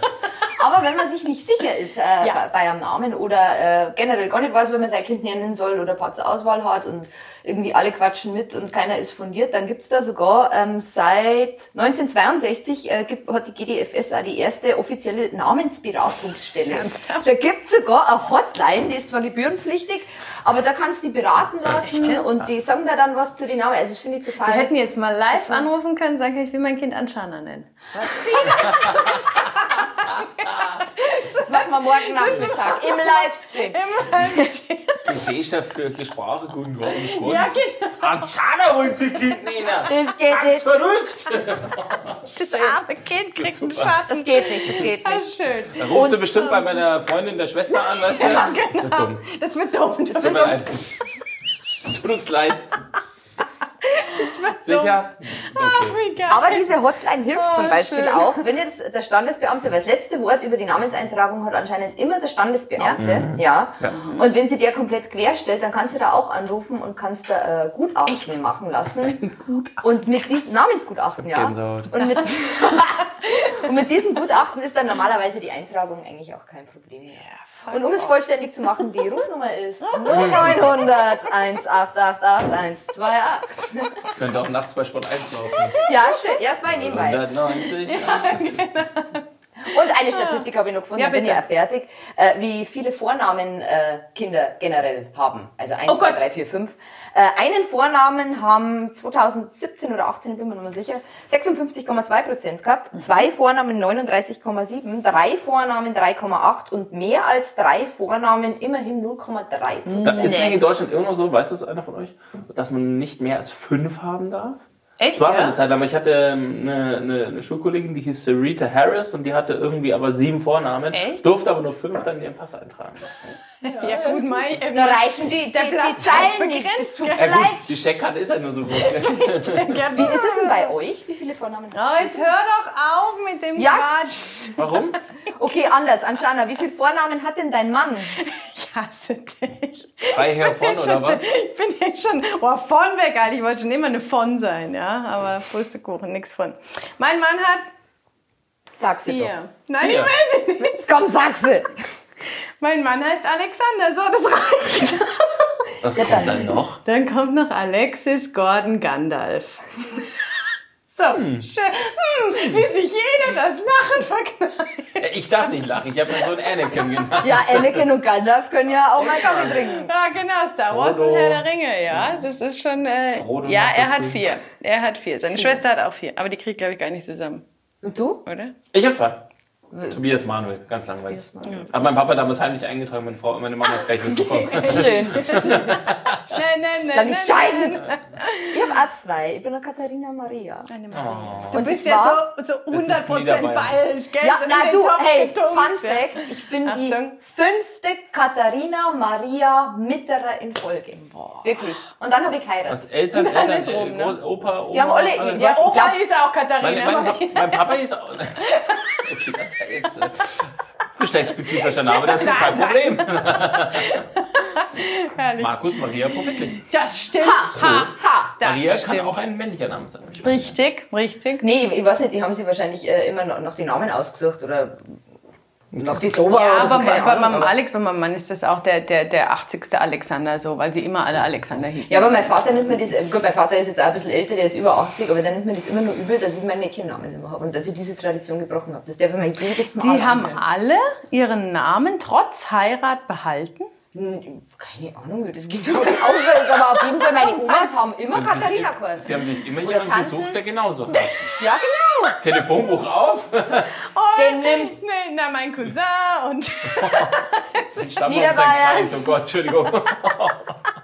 Aber wenn man sich nicht sicher ist äh, Ja. bei, bei einem Namen oder äh, generell gar nicht weiß, wie man sein Kind nennen soll oder paar zur Auswahl hat und irgendwie alle quatschen mit und keiner ist fundiert, dann gibt's da sogar ähm, seit 1962 äh, gibt, hat die GDFS auch die erste offizielle Namensberatungsstelle. Da gibt's sogar eine Hotline, die ist zwar gebührenpflichtig, aber da kannst du die beraten lassen und die sagen da dann was zu den Namen. Also das finde ich total... Wir hätten jetzt mal live anrufen können, sagen, ich will mein Kind Anschana nennen. *laughs* das machen wir morgen Nachmittag im Livestream. *laughs* Gesellschaft für Sprache, guten Morgen. Ja, genau. Anschana wollen Sie Kind nennen. Das geht Ganz nicht. verrückt. Das arme Kind kriegt einen Schatten. Das geht nicht, das geht Ah, nicht. schön. Da rufst du bestimmt bei meiner Freundin der Schwester an, weißt du? Ja, Das wird genau. dumm. Das wird dumm. Das Tut wird mir dumm. leid. *laughs* Tut uns leid. Sicher? Okay. Wie geil. Aber diese Hotline hilft Oh, zum Beispiel schön. auch, wenn jetzt der Standesbeamte, weil das letzte Wort über die Namenseintragung hat anscheinend immer der Standesbeamte, ja. Ja. Und wenn sie dir komplett querstellt, dann kannst du da auch anrufen und kannst da äh, Gutachten Echt? machen lassen. Und mit diesem Namensgutachten, ja. Und mit, *laughs* und mit diesem Gutachten ist dann normalerweise die Eintragung eigentlich auch kein Problem mehr. Und um es vollständig zu machen, die Rufnummer ist 0900 1888 128. Das könnte auch nachts bei Sport 1 laufen. Ja, schön. Erstmal nebenbei. 190. Und eine Statistik habe ich noch gefunden, Ja, dann bin ich bitte. auch fertig, äh, wie viele Vornamen äh, Kinder generell haben. Also 1, Oh 2, Gott. 3, 4, 5. Äh, einen Vornamen haben 2017 oder 18, bin mir nicht mehr sicher, 56,2 Prozent gehabt. Mhm. Zwei Vornamen 39,7, drei Vornamen 3,8 und mehr als drei Vornamen immerhin 0,3 Prozent. Ist es in Deutschland immer noch so, weiß das einer von euch, dass man nicht mehr als fünf haben darf? Echt? Das war mal ja? eine Zeit lang, aber ich hatte ähm, eine, eine, eine Schulkollegin, die hieß Rita Harris und die hatte irgendwie aber sieben Vornamen, Echt? durfte aber nur fünf dann in ihren Pass eintragen lassen. Ja, gut, mein, Da reichen die, die, Der die Platz nicht. begrenzt, ja. mir Ja gut, leid. die Scheckkarte ist ja nur so groß. *laughs* Wie ist es denn bei euch? Wie viele Vornamen Oh, jetzt hör doch auf mit dem Ja. Quatsch. Warum? Okay, anders. Anschana, wie viele Vornamen hat denn dein Mann? *laughs* Ich hasse dich. Frei hervon oder was? Ich bin jetzt schon oh, von weg, Alter. Ich wollte schon immer eine von sein, ja. Aber Pustekuchen, nix von. Mein Mann hat Sag sie vier. Nein, Vier. ich will sie nicht. doch. *laughs* Komm, sag sie. Mein Mann heißt Alexander, so, das reicht. Was kommt dann noch? Dann kommt noch Alexis Gordon Gandalf. So, schön. Hm, wie sich jeder das Lachen verkneift. Äh, Ich darf nicht lachen, ich habe mir so einen Anakin genannt. Ja, Anakin und Gandalf können ja auch mal Kaffee trinken. Ja, genau, Star Wars Frodo. und Herr der Ringe, ja. Das ist schon. Äh, Frodo ja, er hat vier. Er hat vier. Seine Schwester hat auch vier. Aber die kriegt, glaube ich, gar nicht zusammen, Und du? oder? Ich habe zwei. Tobias Manuel, ganz langweilig. Hat mein Papa damals heimlich eingetragen, meine Frau, meine Mama hat es gleich mitbekommen. *laughs* *laughs* Schön. Nein, nein, nein. Dann nicht scheiden. Ich habe auch zwei. Ich bin eine Katharina Maria. Oh. Du bist ich ja so, so Das ist 100% Niederbayern. bayerisch, gell? Ja, na du, hey, getunkt, Fun. Fact, ich bin die fünfte Katharina Maria Mitterer in Folge. Wirklich. Und dann habe ich geheiratet. Was Eltern, Eltern, ist rum, ne? Groß- Opa, Oma. Wir haben alle- alle- ja, glaub- ist auch Katharina. Maria. mein Papa ist auch. *laughs* Okay, äh, geschlechtsspezifischer Name, das ist kein Problem. *laughs* Herrlich. Markus Maria Profitlich. Das stimmt. Ha, Ha. ha. Das Maria stimmt. kann auch ein männlicher Name sein. Richtig, richtig. Nee, ich weiß nicht, die haben sich wahrscheinlich äh, immer noch, noch die Namen ausgesucht oder noch die Toba Ja, so, aber keine bei Ahnung, meinem aber- Alex, bei meinem Mann ist das auch der, der, der 80. Alexander so, weil sie immer alle Alexander hießen. Ja, aber mein Vater nimmt mir das, äh, gut, mein Vater ist jetzt auch ein bisschen älter, der ist über 80, aber der nimmt mir das immer nur übel, dass ich meinen Mädchennamen nicht mehr habe und dass ich diese Tradition gebrochen habe. Das darf ich mir jedes Mal die haben alle ihren Namen trotz Heirat behalten. Hm, Keine Ahnung, wie das genau ist, aber auf jeden Fall, meine Omas haben immer Katharina geheißen. Sie haben sich immer jemanden gesucht, der genauso heißt. Ja, genau. *laughs* Telefonbuch auf, Oh, Den nimmst- nee, na, mein Cousin und *laughs* den Stamm Niederbayern. sein Kreis. Oh Gott, Entschuldigung. *laughs*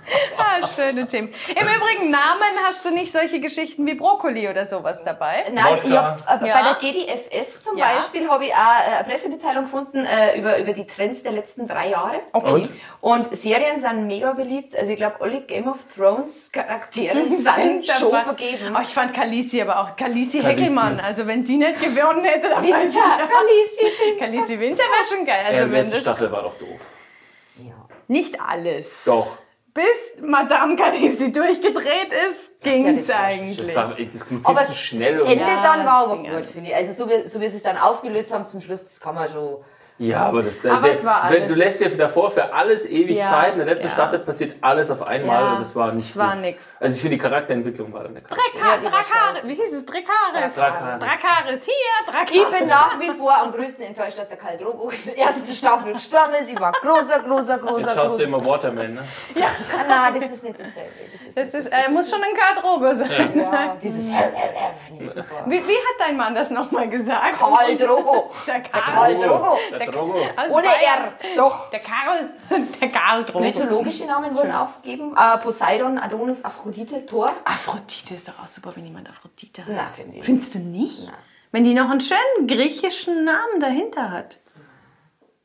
*laughs* ah, schöne Themen. Im Übrigen, Namen hast du nicht solche Geschichten wie Brokkoli oder sowas dabei. Nein, ich hab, äh, Ja. bei der GDFS zum Ja. Beispiel habe ich auch äh, eine Pressemitteilung gefunden äh, über, über die Trends der letzten drei Jahre. Und? Und Serien sind mega beliebt. Also ich glaube, alle Game of Thrones Charaktere *laughs* sind schon dabei. vergeben. Oh, ich fand Kalisi aber auch. Kalisi. Heckelmann. Also wenn die nicht gewonnen hätte, dann Winter, nicht. Khaleesi. *laughs* Kalisi Winter wäre schon geil. Ja, Also die wenn letzte Staffel war doch doof. Ja. nicht alles. Doch. Bis Madame Kalisi durchgedreht ist, ging's das war- eigentlich. Das, war, das ging viel Aber zu schnell. das Und, Ende Ja, dann war aber ging gut, finde ich. Also so wie, so wie sie es dann aufgelöst haben zum Schluss, das kann man schon... ja, aber das Aber es war wenn- alles- du lässt dir davor für alles ewig Ja, Zeit. In der letzten ja. Staffel passiert alles auf einmal Ja, und das war nicht es war nix. Also ich finde die Charakterentwicklung war dann der Krass. Draka, Ja, die war Drakaris, wie hieß es? Drakaris. Drakaris. Drakaris, hier, Drakaris. Ich bin nach wie vor am größten enttäuscht, dass der Karl Drogo in der ersten Staffel gestorben ist. Ich war großer, großer, großer, Jetzt schaust du großer... immer Waterman, ne? Ah, Nein, das ist nicht dasselbe. Das ist, Das ist, äh, muss schon ein K-Drogo sein. ja, dieses... finde ich super. Wie, wie hat dein Mann das nochmal gesagt? Karl Drogo. Der Karl. Karl Drogo. Der Drogo. Aus Ohne Bayern. R. Doch. Der Karl. *laughs* Der Karl Drogo. Mythologische Namen wurden aufgegeben. Äh, Poseidon, Adonis, Aphrodite, Thor. Aphrodite ist doch auch super, wenn jemand Aphrodite heißt. Na, finde ich. Findest du nicht? wenn die noch einen schönen griechischen Namen dahinter hat.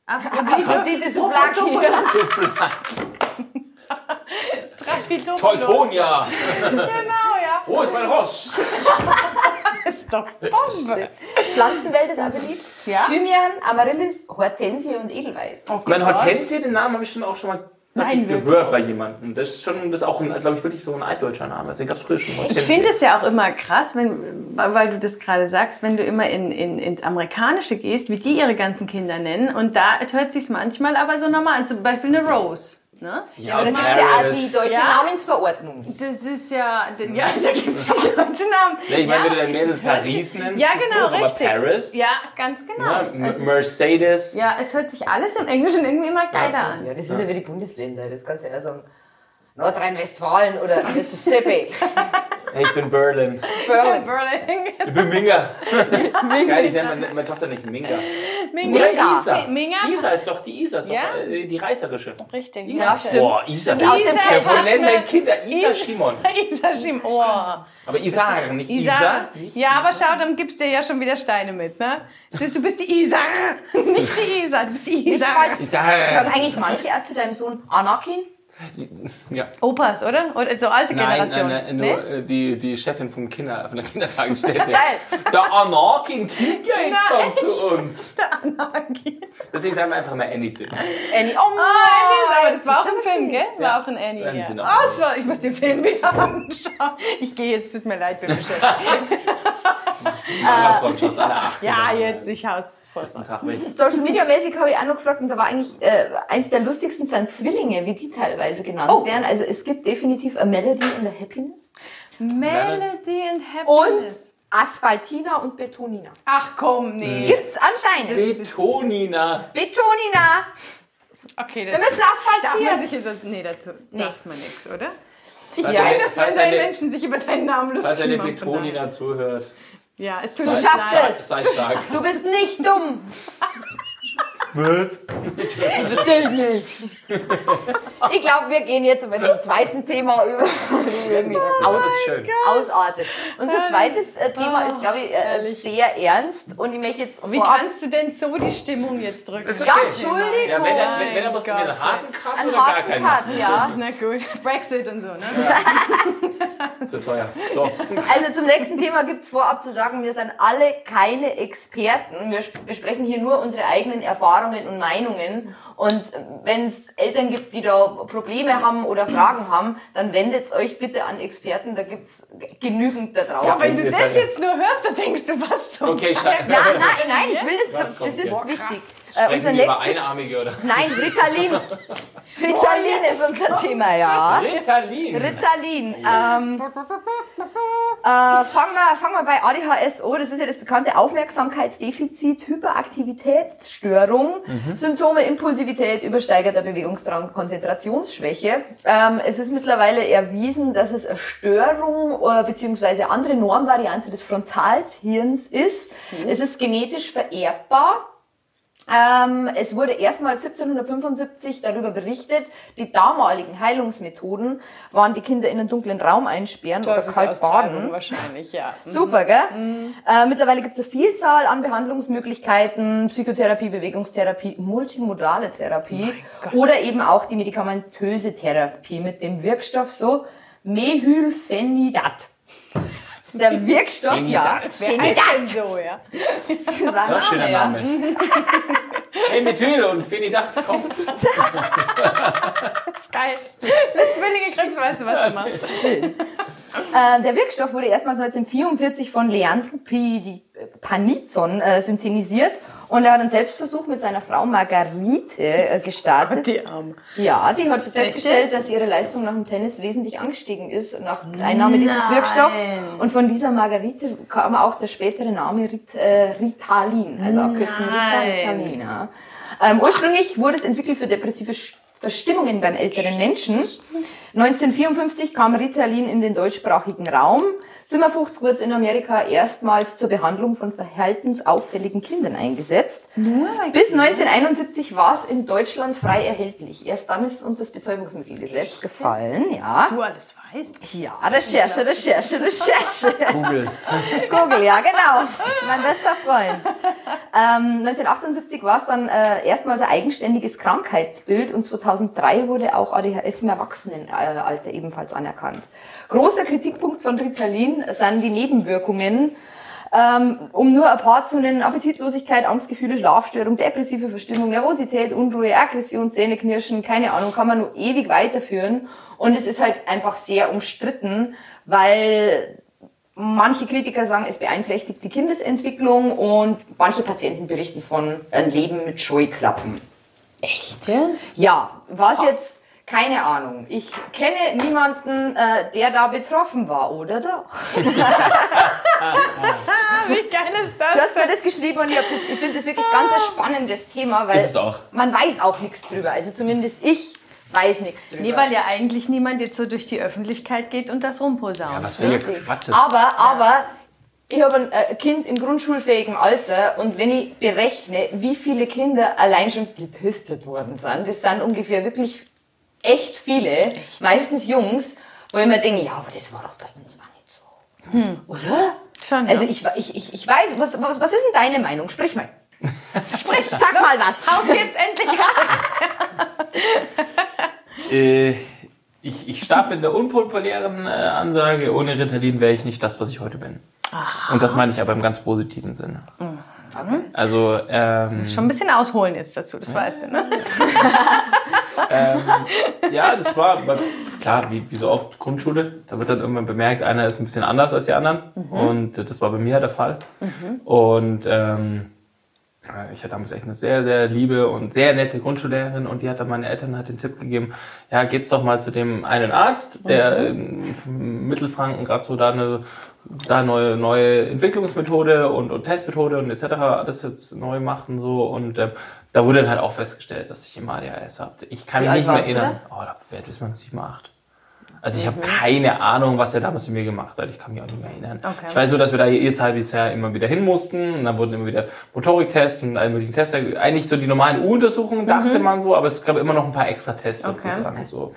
Aphrodite Souvlaki. *laughs* Trachitopoulos. Teutonia! *laughs* Genau, ja. Wo ist mein Ross? Ist doch *laughs* Bombe. Pflanzenwelt ist auch beliebt. Ja? Thymian, Amaryllis, Hortensie und Edelweiß. Das Mein gibt's auch. Hortensie, den Namen habe ich schon auch schon mal wirklich? gehört bei jemandem. Das ist schon, das ist auch, glaube ich, wirklich so ein altdeutscher Name. Den gab es früher schon. Ich finde es ja auch immer krass, wenn, weil du das gerade sagst, wenn du immer in, in, ins Amerikanische gehst, wie die ihre ganzen Kinder nennen. Und da hört sich manchmal aber so normal an. Zum Beispiel eine Rose. Ne? Ja, Aber da gibt es ja auch die deutsche Ja. Namensverordnung. Das ist ja, ja, da gibt es die deutschen Namen. Nee, ich meine, ja, wenn du dein Mädels Paris nennst, Ja, genau, aber richtig. Paris, Ja, ganz genau. ja, Mercedes. ja, es hört sich alles im Englischen irgendwie immer geiler an. Ja, das ist ja wie die Bundesländer. Das kannst du ja sagen. Nordrhein-Westfalen oder Mississippi. *laughs* Hey, ich bin Berlin. Berlin. Berlin. Ich bin Minga. *laughs* Geil, ich nenne meine, meine Tochter nicht Minga. Minga. Minga. Isa. Minga. Isa ist doch die Isa, ist doch Ja. äh, die reißerische. Richtig. Isa. Ja, stimmt. Boah, Isa. Aus dem Isa, Ja, Kelch. von seine Kinder *laughs* Isa Schimon. Isa Schim. Oh. Aber Isar, nicht Isa. Ja, aber schau, dann gibst du dir ja schon wieder Steine mit, ne? Du, du bist die Isa. Nicht die Isa, du bist die Isa. Sagen Isar. eigentlich manche auch zu deinem Sohn Anakin? Ja. Opas, oder? Oder so alte Nein, Generation. nein, nein, Nee? nur äh, die, die Chefin vom Kinder, von der Kindertagesstätte. *laughs* Geil. Der Anakin kommt ja jetzt dann zu uns. *laughs* Anarchie. Deswegen sagen wir einfach mal Annie zu. Annie. Oh, Ah, aber das war auch ein Film, gell? War Ja. auch ein Annie. Ja. Sie noch. Ah, es war, ich muss den Film wieder *laughs* anschauen. Ich gehe jetzt, tut mir leid, bin beschäftigt. Ja, jetzt, ich haus voll. Tag. *laughs* Social Media mäßig habe ich auch noch gefragt und da war eigentlich äh, eins der lustigsten sind Zwillinge, wie die teilweise genannt Oh. werden. Also es gibt definitiv a Melody in the Happiness Melody and und Happiness. Asphaltina und Betonina. Ach komm, nee. Gibt's anscheinend. Betonina. Betonina. Okay, Wir das müssen darf man asphaltieren. sich jetzt... Nee, dazu sagt man nichts, oder? Ich Falls ja, eine- Dass falls wenn eine- Menschen sich über deinen Namen lustig Falls eine Betonina zuhört. Ja, es tut Du schaffst es. sei stark. Du bist nicht dumm. Ich glaube, wir gehen jetzt über zum zweiten Thema über. Das aus, ist schön. ausartet. Unser zweites äh, Thema ist, glaube ich, äh, sehr ernst. Und ich möchte jetzt Wie vorab kannst du denn so die Stimmung jetzt drücken? Ist Ja, okay. Entschuldigung. Ja, wenn, dann, wenn, wenn Mein aber es mir einen Gott. harten Cut einen oder gar harten keinen. Cut, ja. Na gut, Brexit und so, ne? *laughs* Zu teuer. So. Also zum nächsten Thema gibt es vorab zu sagen, wir sind alle keine Experten. Wir sp- besprechen hier nur unsere eigenen Erfahrungen und Meinungen. Und wenn es Eltern gibt, die da Probleme haben oder Fragen haben, dann wendet euch bitte an Experten. Da gibt es genügend da draußen. Ja, wenn du das jetzt nur hörst, dann denkst du, was zum Okay, scheiße. Ja, nein, nein, ich will das, das kommt ist jetzt? wichtig. Äh, unser nächstes, Einarmige oder? nein, Ritalin. *laughs* Ritalin ist unser Thema, ja. Ritalin. Ritalin. Ähm, äh, fangen, wir, fangen wir bei ADHS an. Das ist ja das bekannte Aufmerksamkeitsdefizit, Hyperaktivitätsstörung, Symptome Impulsivität, übersteigerter Bewegungsdrang, Konzentrationsschwäche. Ähm, es ist mittlerweile erwiesen, dass es eine Störung äh, bzw. andere Normvariante des Frontalhirns ist. Es ist genetisch vererbbar. Ähm, es wurde erstmal 1775 darüber berichtet, die damaligen Heilungsmethoden waren die Kinder in einen dunklen Raum einsperren oder kalt baden. wahrscheinlich, ja. *laughs* Super, gell? Äh, mittlerweile gibt es eine Vielzahl an Behandlungsmöglichkeiten, Psychotherapie, Bewegungstherapie, multimodale Therapie oder eben auch die medikamentöse Therapie mit dem Wirkstoff so Mehylphenidat. Der Wirkstoff, ja. Wer heißt denn so, ja? Das war ein schöner ja. Name. *laughs* Hey, Methyl und Phenidacht kommt. Ist geil. Wenn Zwillinge kriegst, weißt du, was du machst. Äh, der Wirkstoff wurde erstmals 1944 von Leandro P. Panizon äh, synthetisiert und er hat einen Selbstversuch mit seiner Frau Margarite äh, gestartet. Die Arme. Ja, die hat festgestellt, dass ihre Leistung nach dem Tennis wesentlich angestiegen ist nach Einnahme dieses Nein. Wirkstoffs. Und von dieser Margarite kam auch der spätere Name Rit, äh, Ritalin, also Abkürzung. Ritalin. Ja. Ähm, ursprünglich wurde es entwickelt für depressive Verstimmungen beim älteren Menschen. 1954 kam Ritalin in den deutschsprachigen Raum. 57 wird es in Amerika erstmals zur Behandlung von verhaltensauffälligen Kindern eingesetzt. Bis 1971 war es in Deutschland frei erhältlich. Erst dann ist uns das Betäubungsmittelgesetz gefallen. Ja. Du alles weißt. Ja, Recherche, Recherche, Recherche. Google. *laughs* Google, ja, genau. Mein bester Freund. Ähm, 1978 war es dann äh, erstmals ein eigenständiges Krankheitsbild und 2003 wurde auch ADHS im Erwachsenenalter ebenfalls anerkannt. Großer Kritikpunkt von Ritalin sind die Nebenwirkungen. Ähm, um nur ein paar zu nennen, Appetitlosigkeit, Angstgefühle, Schlafstörung, depressive Verstimmung, Nervosität, Unruhe, Aggression, Zähneknirschen, keine Ahnung, kann man nur ewig weiterführen. Und es ist halt einfach sehr umstritten, weil manche Kritiker sagen, es beeinträchtigt die Kindesentwicklung und manche Patienten berichten von einem Leben mit Scheuklappen. Echt jetzt? Ja, was jetzt, keine Ahnung. Ich kenne niemanden, äh, der da betroffen war, oder doch? *laughs* Wie geil ist das? Du hast mir das geschrieben und ich, das, ich finde das wirklich ganz ein spannendes Thema, weil Ist es auch. man weiß auch nichts drüber. Also zumindest ich weiß nichts drüber. Nee, weil ja eigentlich niemand jetzt so durch die Öffentlichkeit geht und das rumposaunt. Ja, was für eine Quatsch. Aber, aber, ich habe ein äh, Kind im grundschulfähigen Alter und wenn ich berechne, wie viele Kinder allein schon getestet worden sind, das sind ungefähr wirklich echt viele, meistens Jungs, wo ich mir denke, ja, aber das war doch bei uns auch nicht so. Oder? Schon, Also ja. ich, ich, ich, ich weiß, was, was, was ist denn deine Meinung? Sprich mal. *laughs* Sprich, sag mal was. Haus jetzt endlich raus. *laughs* Äh, ich, ich starb mit einer unpopulären äh, Ansage, ohne Ritalin wäre ich nicht das, was ich heute bin. Und das meine ich aber im ganz positiven Sinne. Also, ähm, Schon ein bisschen ausholen jetzt dazu, das weißt du, ne? *laughs* ja, das war klar, wie, wie so oft Grundschule. Da wird dann irgendwann bemerkt, einer ist ein bisschen anders als die anderen. Und äh, das war bei mir der Fall. Und ähm, äh, ich hatte damals echt eine sehr, sehr liebe und sehr nette Grundschullehrerin und die hat dann meinen Eltern halt den Tipp gegeben, ja, geht's doch mal zu dem einen Arzt, der in Mittelfranken gerade so da eine da neue, neue Entwicklungsmethode und, und Testmethode und etc. alles jetzt neu macht und so. Und ähm, da wurde dann halt auch festgestellt, dass ich immer ADHS habe. Ich kann Wie mich nicht mehr erinnern. Oh, da wird bis man sieben, acht. Also ich habe keine Ahnung, was er damals mit mir gemacht hat. Ich kann mich auch nicht mehr erinnern. Okay. Ich weiß nur, dass wir da jedes halbes Jahr immer wieder hin mussten. Und dann wurden immer wieder Motoriktests und alle möglichen Tests. Eigentlich so die normalen U-Untersuchungen, dachte man so, aber es gab immer noch ein paar extra Tests Okay. sozusagen. So.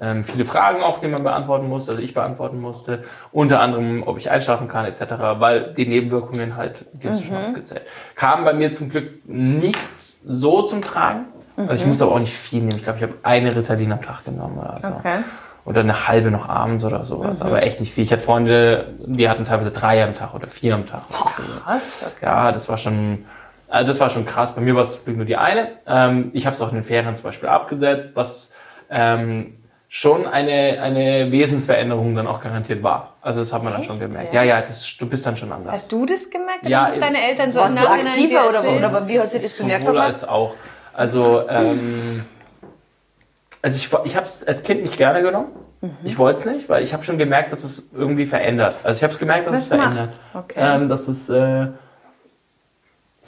Ähm, viele Fragen auch, die man beantworten musste, also ich beantworten musste. Unter anderem, ob ich einschlafen kann, etc., weil die Nebenwirkungen halt, die hast du schon aufgezählt, kamen bei mir zum Glück nicht so zum Tragen. Also ich musste aber auch nicht viel nehmen. Ich glaube, ich habe eine Ritalin am Tag genommen oder so. Okay. Oder eine halbe noch abends oder sowas. Aber echt nicht viel. Ich hatte Freunde, die hatten teilweise drei am Tag oder vier am Tag. Was? Okay. Ja, das war schon, also das war schon krass. Bei mir war es nur die eine. Ähm, ich habe es auch in den Ferien zum Beispiel abgesetzt, was ähm, schon eine, eine Wesensveränderung dann auch garantiert war. Also das hat man dann schon gemerkt. Ja, ja, das, du bist dann schon anders. Hast du das gemerkt oder Ja, das deine Eltern so Warst du aktiver oder, erzählt? oder wie hat sich das bemerkt? Sowohl als auch. Also, ähm, also ich, ich habe es als Kind nicht gerne genommen. Ich wollte es nicht, weil ich habe schon gemerkt, dass es irgendwie verändert. Also ich habe es gemerkt, dass Was es verändert. Okay. Ähm, dass es, äh,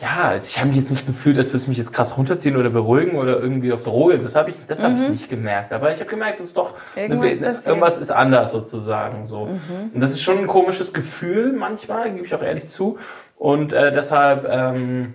ja, ich habe mich jetzt nicht gefühlt, als würde es mich jetzt krass runterziehen oder beruhigen oder irgendwie auf Droge. Das habe ich, das habe ich nicht gemerkt. Aber ich habe gemerkt, dass es doch eine, Mhm. Irgendwas. Mhm. irgendwas ist anders sozusagen so. Und das ist schon ein komisches Gefühl manchmal, gebe ich auch ehrlich zu. Und äh, deshalb ähm,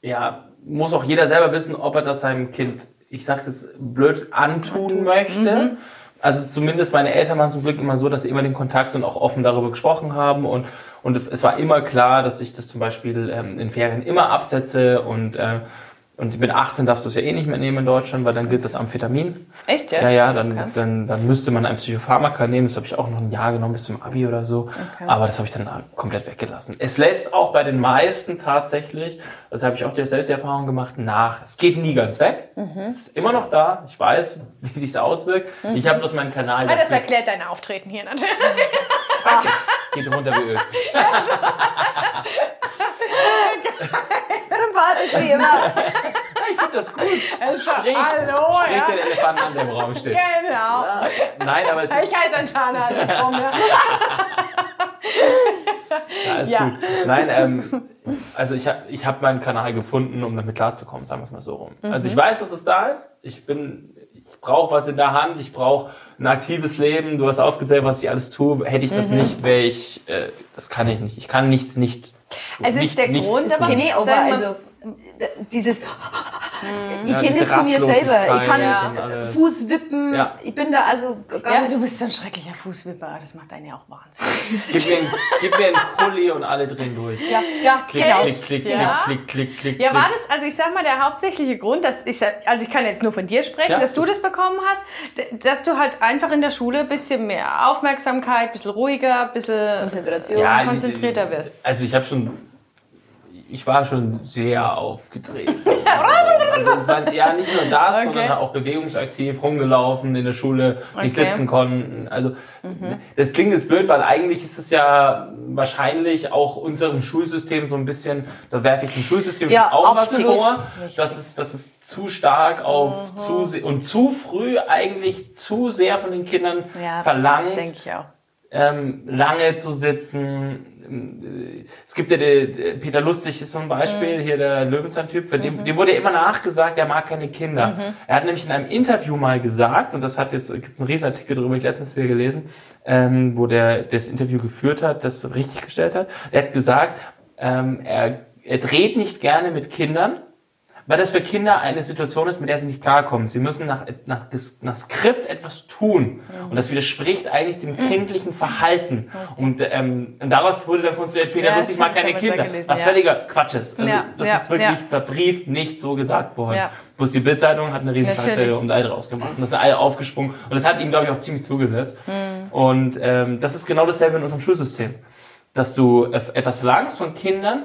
ja, muss auch jeder selber wissen, ob er das seinem Kind, ich sag's jetzt blöd, antun möchte. Also zumindest meine Eltern waren zum Glück immer so, dass sie immer den Kontakt und auch offen darüber gesprochen haben und und es war immer klar, dass ich das zum Beispiel ähm, in Ferien immer absetze und äh, und mit 18 darfst du es ja eh nicht mehr nehmen in Deutschland, weil dann gilt das Amphetamin. Echt, ja? Ja, ja, dann, Okay. dann, dann müsste man ein Psychopharmaka nehmen. Das habe ich auch noch ein Jahr genommen bis zum Abi oder so. Aber das habe ich dann komplett weggelassen. Es lässt auch bei den meisten tatsächlich, das habe ich auch selbst die Erfahrung gemacht, nach. Es geht nie ganz weg. Mhm. Es ist immer noch da. Ich weiß, *laughs* wie sich auswirkt. Ich habe bloß meinen Kanal. Ah, das dafür- erklärt dein Auftreten hier natürlich. *laughs* geht runter wie Öl. Sympathisch wie immer. Ich finde das gut. Also, Sprich, hallo, sprich ja. den Elefanten an, der im Raum steht. Genau. Ja, nein, aber es ist, Ich heiße Anjana, also komm, ja. *laughs* Ja, ist Ja. gut. Nein, ähm, also ich habe ich hab meinen Kanal gefunden, um damit klarzukommen, sagen wir es mal so rum. Also Mhm. ich weiß, dass es da ist. Ich bin, brauche was in der Hand, ich brauche ein aktives Leben. Du hast aufgezählt, was ich alles tue. Hätte ich das Mhm. nicht, wäre ich, äh, das kann ich nicht. Ich kann nichts nicht. Also ist nicht, der nichts Grund aber- nee, aber also dieses, ich Ja, kenne das von mir selber. Ich kann Rastlosigkeit und alles. Fuß wippen. Ja. Ich bin da also Ja, du bist so ein schrecklicher Fußwipper. Das macht einen ja auch Wahnsinn. Gib mir, gib mir einen Kuli und alle drehen durch. ja, ja, Klick, genau. klick, klick, Ja. klick, klick, klick, klick. Ja, war das, also ich sag mal, der hauptsächliche Grund, dass ich, also ich kann jetzt nur von dir sprechen, Ja. dass du das bekommen hast, dass du halt einfach in der Schule ein bisschen mehr Aufmerksamkeit, ein bisschen ruhiger, ein bisschen Konzentration. Ja, konzentrierter wirst. Also ich habe schon, ich war schon sehr aufgedreht. *laughs* also es war ja nicht nur das, Okay. sondern auch bewegungsaktiv, rumgelaufen in der Schule, nicht Okay. sitzen konnten. Also das klingt jetzt blöd, weil eigentlich ist es ja wahrscheinlich auch unserem Schulsystem so ein bisschen, da werfe ich dem Schulsystem Ja, auch was vor, dass es, dass es zu stark auf zu se- und zu früh eigentlich zu sehr von den Kindern verlangt das denke ich auch. Ähm, lange zu sitzen. Es gibt ja den, der Peter Lustig ist so ein Beispiel, hier der Löwenzahn-Typ, für dem, dem wurde ja immer nachgesagt, er mag keine Kinder. Er hat nämlich in einem Interview mal gesagt, und das hat jetzt, gibt's einen Riesenartikel drüber, ich letztens wieder gelesen, ähm, wo der das Interview geführt hat, das richtig gestellt hat. Er hat gesagt, ähm, er, er dreht nicht gerne mit Kindern, weil das für Kinder eine Situation ist, mit der sie nicht klarkommen. Sie müssen nach, nach, nach Skript etwas tun. Und das widerspricht eigentlich dem kindlichen Verhalten. Und, ähm, und daraus wurde dann konstruiert, Peter Ja, Lustig mag keine ich Kinder. gelesen, was völliger Quatsch ist. Also Ja, das ist wirklich verbrieft nicht so gesagt worden. Ja. Bloß die Bildzeitung hat eine riesen. Schlagzeile um Leid rausgemacht. Und das sind alle aufgesprungen. Und das hat ihm, glaube ich, auch ziemlich zugesetzt. Und ähm, das ist genau dasselbe in unserem Schulsystem. Dass du eff- etwas verlangst von Kindern,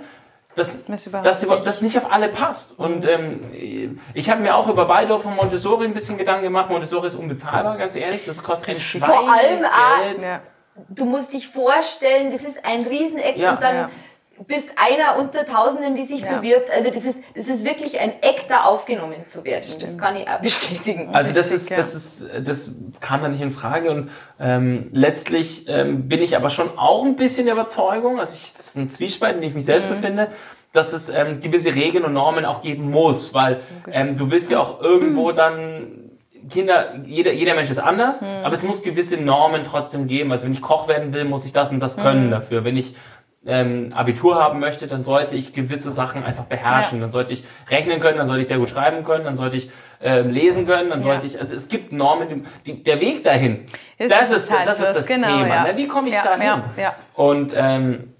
das, Das überhaupt das, nicht auf alle passt. Und ähm, ich habe mir auch über Waldorf und Montessori ein bisschen Gedanken gemacht. Montessori ist unbezahlbar, ganz ehrlich. Das kostet ein Schwein. Vor allem Geld. Ja. Du musst dich vorstellen, das ist ein Rieseneck Ja. und dann Ja. Bist einer unter Tausenden, die sich Ja. bewirbt. Also das ist, das ist wirklich ein Eck, da aufgenommen zu werden. Das kann ich auch bestätigen. Also das ist, das ist, das kam da nicht in Frage und ähm, letztlich ähm, bin ich aber schon auch ein bisschen der Überzeugung, also ich, das ist ein Zwiespalt, in dem ich mich selbst befinde, dass es ähm, gewisse Regeln und Normen auch geben muss, weil ähm, du willst ja auch irgendwo dann Kinder, jeder, jeder Mensch ist anders, aber es muss gewisse Normen trotzdem geben. Also wenn ich Koch werden will, muss ich das und das können dafür. Wenn ich ähm, Abitur haben möchte, dann sollte ich gewisse Sachen einfach beherrschen. Dann sollte ich rechnen können, dann sollte ich sehr gut schreiben können, dann sollte ich ähm, lesen können, dann Ja. sollte ich, also es gibt Normen, die, der Weg dahin, Ist das ist, halt das ist das genau, Thema. ja. Ne? Wie komme ich Ja, dahin? ja, ja. Und ähm,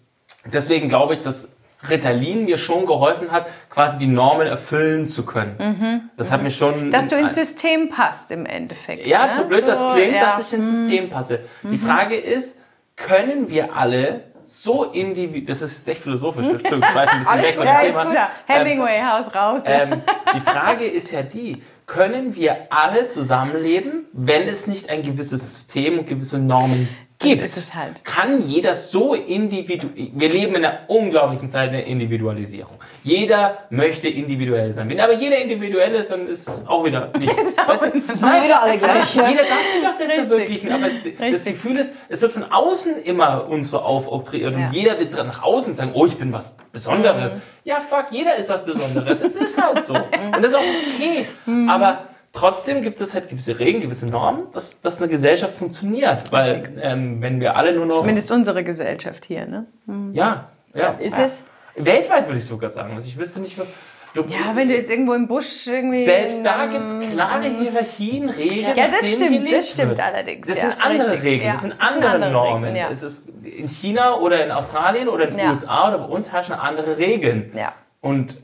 deswegen glaube ich, dass Ritalin mir schon geholfen hat, quasi die Normen erfüllen zu können. Das hat mir schon... Mhm. Dass du ins System passt im Endeffekt. Ja, ne? so blöd das So, klingt, ja. Mhm. dass ich ins System passe. Die Frage ist, können wir alle so individuell, das ist jetzt echt philosophisch, ich schweife *laughs* ein bisschen weg von dem Thema. ist ja. Hemingway, Haus raus. Ähm, die Frage ist ja die, können wir alle zusammenleben, wenn es nicht ein gewisses System und gewisse Normen gibt? halt. Kann jeder so individuell, wir leben in einer unglaublichen Zeit der Individualisierung. Jeder möchte individuell sein. Wenn aber jeder individuell ist, dann ist auch wieder nicht. *laughs* Weißt du, wir wieder alle gleich. Jeder darf sich selbst Richtig. verwirklichen, aber das Richtig. Gefühl ist, es wird von außen immer uns so aufoktroyiert und Ja. jeder wird nach außen sagen, oh, ich bin was Besonderes. Mhm. Ja, fuck, jeder ist was Besonderes. es ist halt so. *laughs* Und das ist auch okay. Mhm. Aber trotzdem gibt es halt gewisse Regeln, gewisse Normen, dass, dass eine Gesellschaft funktioniert. Weil ähm, wenn wir alle nur noch... Zumindest unsere Gesellschaft hier, ne? Ja, ja. Ist es? Weltweit würde ich sogar sagen. Also ich wüsste nicht, Ja, wenn du jetzt irgendwo im Busch irgendwie. selbst da gibt es klare Hierarchien, Regeln. Ja, das stimmt, das stimmt allerdings. Das ja, sind andere richtig. Regeln, Ja, das sind andere, andere Normen. Regeln, ja. Es ist in China oder in Australien oder in den Ja. USA oder bei uns herrschen andere Regeln. Ja. Und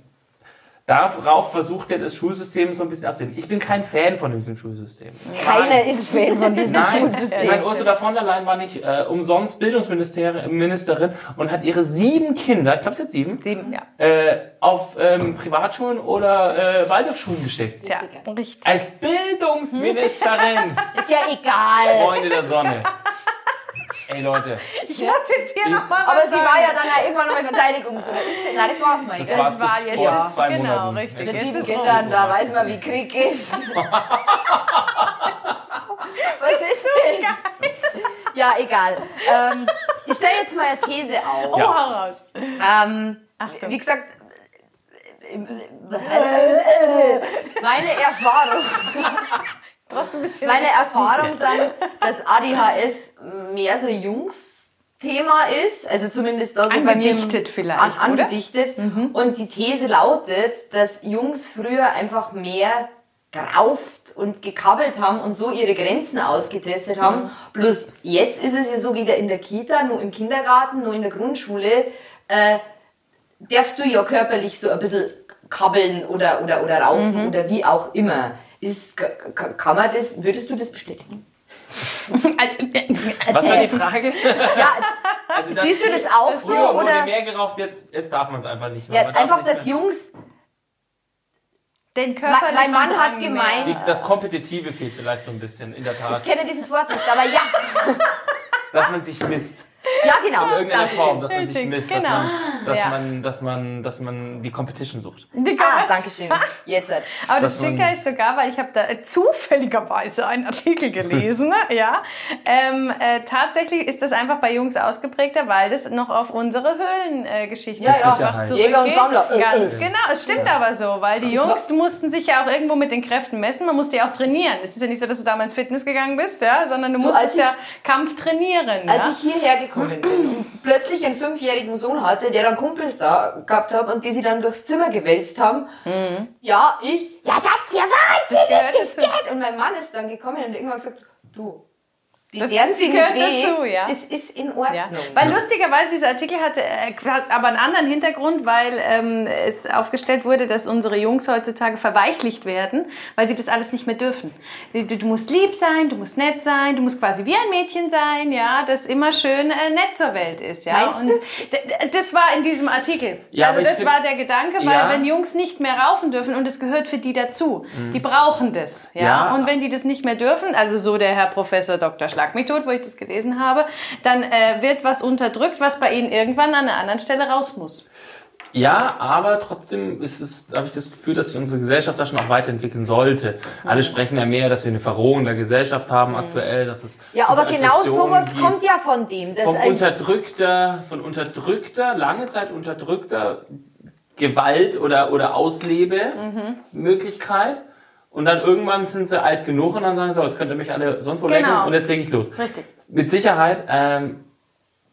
darauf versucht ja das Schulsystem so ein bisschen abzunehmen. Ich bin kein Fan von diesem Schulsystem. Keiner ist Fan von diesem Nein, Schulsystem. meine, Ursula von der Leyen war nicht äh, umsonst Bildungsministerin und hat ihre sieben Kinder, ich glaube, sie hat sieben, Sieben, ja. äh, auf ähm, Privatschulen oder äh, Waldorfschulen geschickt. Tja, richtig. Als Bildungsministerin, *laughs* Ist ja egal. Freunde der Sonne. Ey Leute, Ich muss jetzt hier nochmal Aber sie war ja dann ja irgendwann nochmal Verteidigungs- oder ist Nein, das war's mal. das gell? war's war jetzt- vor Ja. zwei Genau, Monaten. richtig. Mit Jetzt sieben ist Kindern, da weiß man, wie Krieg geht. *laughs* *laughs* Was ist das? Ja, egal. Ähm, ich stelle jetzt mal eine These auf. Oh, hau raus. Ähm, Achtung. wie gesagt, meine Erfahrung. *laughs* Meine Erfahrungen sind, dass ADHS mehr so Jungs-Thema ist, also zumindest da so bei mir Angedichtet vielleicht, an, oder? angedichtet. Und die These lautet, dass Jungs früher einfach mehr gerauft und gekabbelt haben und so ihre Grenzen ausgetestet haben. Bloß jetzt ist es ja so wieder in der Kita, nur im Kindergarten, nur in der Grundschule, äh, darfst du ja körperlich so ein bisschen kabbeln oder, oder, oder raufen oder wie auch immer. Ist, ka- ka- kann man das, würdest du das bestätigen? *laughs* Was war die Frage? Ja, *laughs* Also das- siehst du das auch so Früher wurde oder mehr geraucht, jetzt, jetzt darf man es einfach nicht mehr. ja, einfach, dass. Jungs, den mein, Körper mein Mann hat gemeint, Die, das Kompetitive fehlt vielleicht so ein bisschen, in der Tat. ich kenne dieses Wort nicht, aber ja, Dass man sich misst. ja genau. In irgendeiner. Form, dass man sich misst. Dass, genau. man, dass, Ja. man, dass, man, dass man die Competition sucht. Ah, danke schön. Jetzt. halt. *laughs* Aber das Sticker ist sogar, weil ich habe da äh, zufälligerweise einen Artikel *laughs* gelesen, ja. Ähm, äh, tatsächlich ist das einfach bei Jungs ausgeprägter, weil das noch auf unsere Höhlengeschichte äh, Ja, ja. Jäger und Sammler. Äh, Ganz äh. genau, es stimmt aber so, weil die Jungs mussten sich ja auch irgendwo mit den Kräften messen, man musste ja auch trainieren. Es ist ja nicht so, dass du da mal ins Fitness gegangen bist, ja, sondern du als musstest ich- ja Kampf trainieren. Als ja? ich hierher gekommen bin *clears throat* und plötzlich einen fünfjährigen Sohn hatte, der dann Kumpels da gehabt hat und die sie dann durchs Zimmer gewälzt haben, ja, ich, ja, seid ihr wahnsinnig, gehört das dazu. geht. Und mein Mann ist dann gekommen und irgendwann gesagt, du, die Das deren weh, dazu, ja. das ist in Ordnung. Ja. Weil lustigerweise dieser Artikel hatte äh, hat aber einen anderen Hintergrund, weil ähm, es aufgestellt wurde, dass unsere Jungs heutzutage verweichlicht werden, weil sie das alles nicht mehr dürfen. Du, du musst lieb sein, du musst nett sein, du musst quasi wie ein Mädchen sein, ja, das immer schön äh, nett zur Welt ist, ja. Meinst Und du? das war in diesem Artikel. Ja, also das war der Gedanke, weil Ja. wenn Jungs nicht mehr raufen dürfen und es gehört für die dazu, die brauchen das, ja. Mhm. Ja. Und wenn die das nicht mehr dürfen, also so der Herr Professor Dr. Schlag mich tot, wo ich das gelesen habe, dann äh, wird was unterdrückt, was bei ihnen irgendwann an einer anderen Stelle raus muss. Ja, aber trotzdem ist es, habe ich das Gefühl, dass sich unsere Gesellschaft da schon auch weiterentwickeln sollte. Alle sprechen ja mehr, dass wir eine Verrohung der Gesellschaft haben aktuell, dass es Ja, aber genau sowas gibt. kommt ja von dem. dass vom ein- unterdrückter, von unterdrückter, lange Zeit unterdrückter Gewalt oder, oder Auslebemöglichkeit. Und dann irgendwann sind sie alt genug und dann sagen sie, so, jetzt könnt ihr mich alle sonst wo Genau. lecken und jetzt lege ich los. Richtig. Mit Sicherheit. Ähm,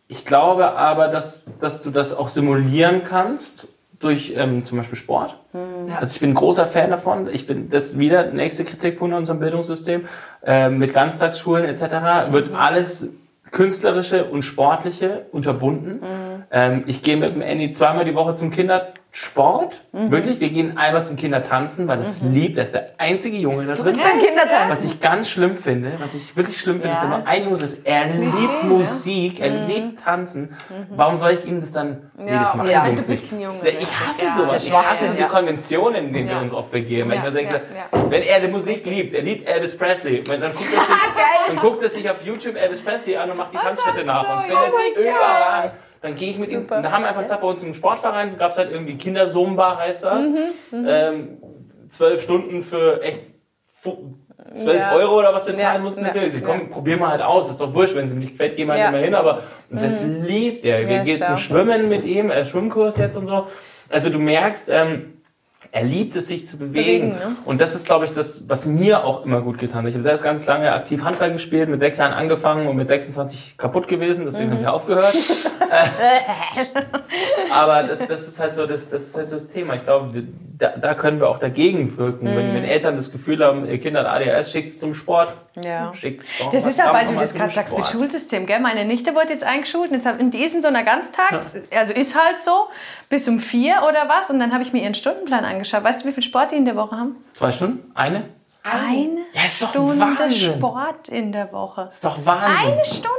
ich glaube aber, dass, dass du das auch simulieren kannst durch ähm, zum Beispiel Sport. Also ich bin großer Fan davon. Ich bin das wieder nächste Kritikpunkt in unserem Bildungssystem. Ähm, mit Ganztagsschulen etc. wird alles künstlerische und sportliche unterbunden. Ähm, ich gehe mit dem Andy zweimal die Woche zum Kindersport. Wirklich, wir gehen einmal zum Kindertanzen, weil es liebt. Er ist der einzige Junge da drin. beim Kindertanz. Was ich ganz schlimm finde, was ich wirklich schlimm finde, Ja. ist immer ein Junge, das er liebt ne? Musik, er liebt Tanzen. Warum soll ich ihm das dann? Nee, das machen ja, du bist nicht. ein Junge, Ich hasse ja. sowas. Das Ich hasse diese ja. Konventionen, in denen wir Ja. uns oft begeben. Ja, ich mir denke, ja, ja. wenn er die Musik liebt, er liebt Elvis Presley, dann guckt er *laughs* sich, guckt er sich auf YouTube Elvis Presley an und macht die Tanzschritte nach und findet oh sie mein überall. Dann gehe ich mit ihm, Super. da haben wir einfach gesagt, bei uns im Sportverein gab es halt irgendwie Kindersumba, heißt das. Mhm, Ähm, zwölf Stunden für echt fu- 12 Ja. Euro oder was wir Ja, zahlen mussten. ja. Sie ja. komm, probier mal halt aus, ist doch wurscht, wenn sie mir nicht gefällt, geh mal Ja. immer hin, aber das liebt er. Wir Ja, gehen zum Schwimmen mit ihm, äh, Schwimmkurs jetzt und so. Also du merkst, ähm, er liebt es, sich zu bewegen. Bewegen, ne? Und das ist, glaube ich, das, was mir auch immer gut getan hat. Ich habe selbst ganz lange aktiv Handball gespielt, mit sechs Jahren angefangen und mit 26 kaputt gewesen, deswegen Mhm. habe ich aufgehört. *laughs* Aber das, das ist halt so das, das ist halt so das Thema. Ich glaube, wir, da, da können wir auch dagegen wirken. Wenn, Mhm. wenn Eltern das Gefühl haben, ihr Kind hat ADHS, schickt es zum Sport. Ja. Schickt's doch Das ist auch, weil du das gerade sagst mit. Schulsystem, gell? Meine Nichte wurde jetzt eingeschult und, jetzt hab, und die ist in so einer Ganztag, also ist halt so, bis um vier oder was. Und dann habe ich mir ihren Stundenplan angeschaut. Weißt du, wie viel Sport die in der Woche haben? Zwei Stunden? Eine? Eine Ja, ist doch Stunde Wahnsinn. Sport in der Woche. Ist doch Wahnsinn. Eine Stunde.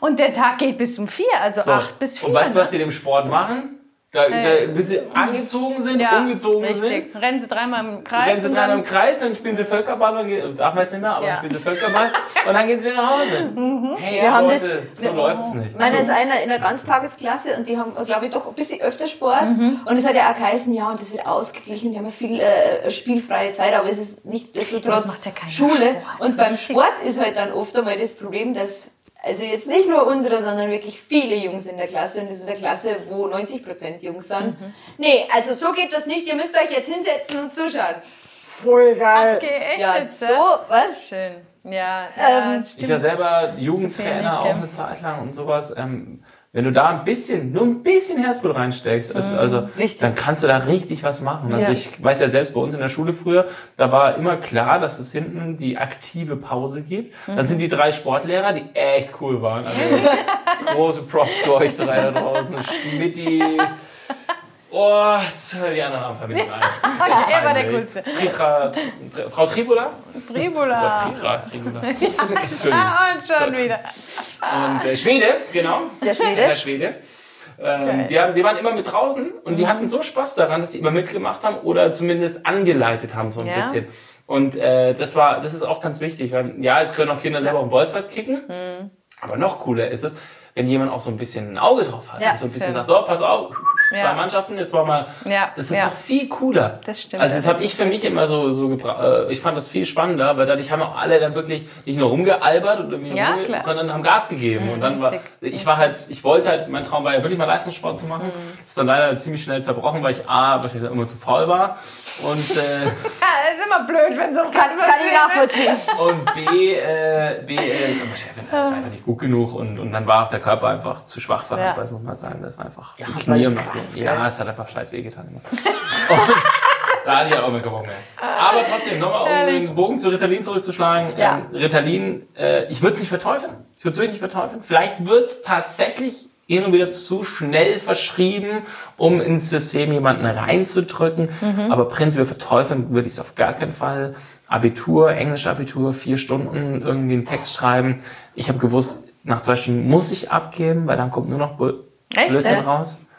Und der Tag geht bis um vier, also So. acht bis vier. Und weißt du, was ne? sie dem Sport machen? Da, da, bis sie angezogen sind, ja, umgezogen richtig. sind. Rennen sie dreimal im Kreis. Rennen sie dreimal dann- im Kreis, dann spielen sie Völkerball, und gehen, darf man jetzt nicht mehr, aber Ja. dann spielen sie Völkerball und dann gehen sie wieder nach Hause. Mhm. Hey, Wir ja, haben Leute, das- so läuft's nicht. Meiner ist einer in der Ganztagesklasse und die haben, glaube ich, doch ein bisschen öfter Sport. Mhm. Und es hat ja auch geheißen, ja, und das wird ausgeglichen, die haben ja viel äh, spielfreie Zeit, aber es ist nichtsdestotrotz Das macht ja keiner Schule. Sport, und beim. Sport ist halt dann oft einmal das Problem, dass also jetzt nicht nur unsere, sondern wirklich viele Jungs in der Klasse und das ist eine Klasse, wo 90% Jungs sind. Mhm. Nee, also so geht das nicht, ihr müsst euch jetzt hinsetzen und zuschauen. voll geil. Okay, echt Ja, jetzt, so, was? Schön. Ja, Ähm, ja Ich war selber Jugendtrainer auch eine Zeit lang und sowas. Ähm, wenn du da ein bisschen, nur ein bisschen Herzblut reinsteckst, ist, also, Richtig. dann kannst du da richtig was machen. Also Ja. ich weiß ja selbst bei uns in der Schule früher, da war immer klar, dass es hinten die aktive Pause gibt. Dann sind die drei Sportlehrer, die echt cool waren. Also *laughs* große Props zu euch drei da draußen. Schmidti. Oh, die anderen haben verbinden ein. er war der Coolste. Tritra, Tri- Frau Tribola? Tribula. Tritra, Tribola. *laughs* Entschuldigung. Ah, und schon wieder. Und der Schwede, genau. Der Schwede? Der Schwede. Ähm, die, haben, die waren immer mit draußen und Mhm. die hatten so Spaß daran, dass die immer mitgemacht haben oder zumindest angeleitet haben, so ein Ja. bisschen. Und äh, das war, das ist auch ganz wichtig, weil ja, es können auch Kinder selber auf den Bolzplatz kicken, Mhm. aber noch cooler ist es, wenn jemand auch so ein bisschen ein Auge drauf hat Ja, und so ein bisschen stimmt. sagt, so, pass auf, zwei Ja. Mannschaften, jetzt mal mal, Ja, das ist ja. noch viel cooler. Das stimmt. Also das habe ich für mich immer so, so gebra- äh, ich fand das viel spannender, weil dadurch haben auch alle dann wirklich nicht nur rumgealbert und irgendwie Ja, rumge- klar. Mhm, sondern haben Gas gegeben. und dann war, dick. ich war halt, ich wollte halt, mein Traum war ja wirklich mal Leistungssport zu machen. Mhm. Das ist dann leider ziemlich schnell zerbrochen, weil ich A, weil ich immer zu faul war und, äh, *laughs* Ja, ist immer blöd, wenn so Kann, kann ich nachvollziehen. und B, äh, B, äh, ich bin halt einfach nicht gut genug und, und dann war auch der Körper einfach zu schwach für Ja. Muss man sagen. Das war einfach die Handball Knie und Ja, gell? es hat einfach scheiß weh getan *laughs* da ich halt auch mehr Bock mehr. Aber trotzdem, nochmal um den Bogen zu Ritalin zurückzuschlagen. Ja. Ähm, Ritalin, äh, ich würde es nicht verteufeln. Ich würde es wirklich nicht verteufeln. Vielleicht wird es tatsächlich hin und wieder zu schnell verschrieben, um ins System jemanden reinzudrücken. Mhm. Aber prinzipiell verteufeln würde ich es auf gar keinen Fall. Abitur, Englisch-Abitur, vier Stunden irgendwie einen Text schreiben. Ich habe gewusst, nach zwei Stunden muss ich abgeben, weil dann kommt nur noch Bull- Echt, Blödsinn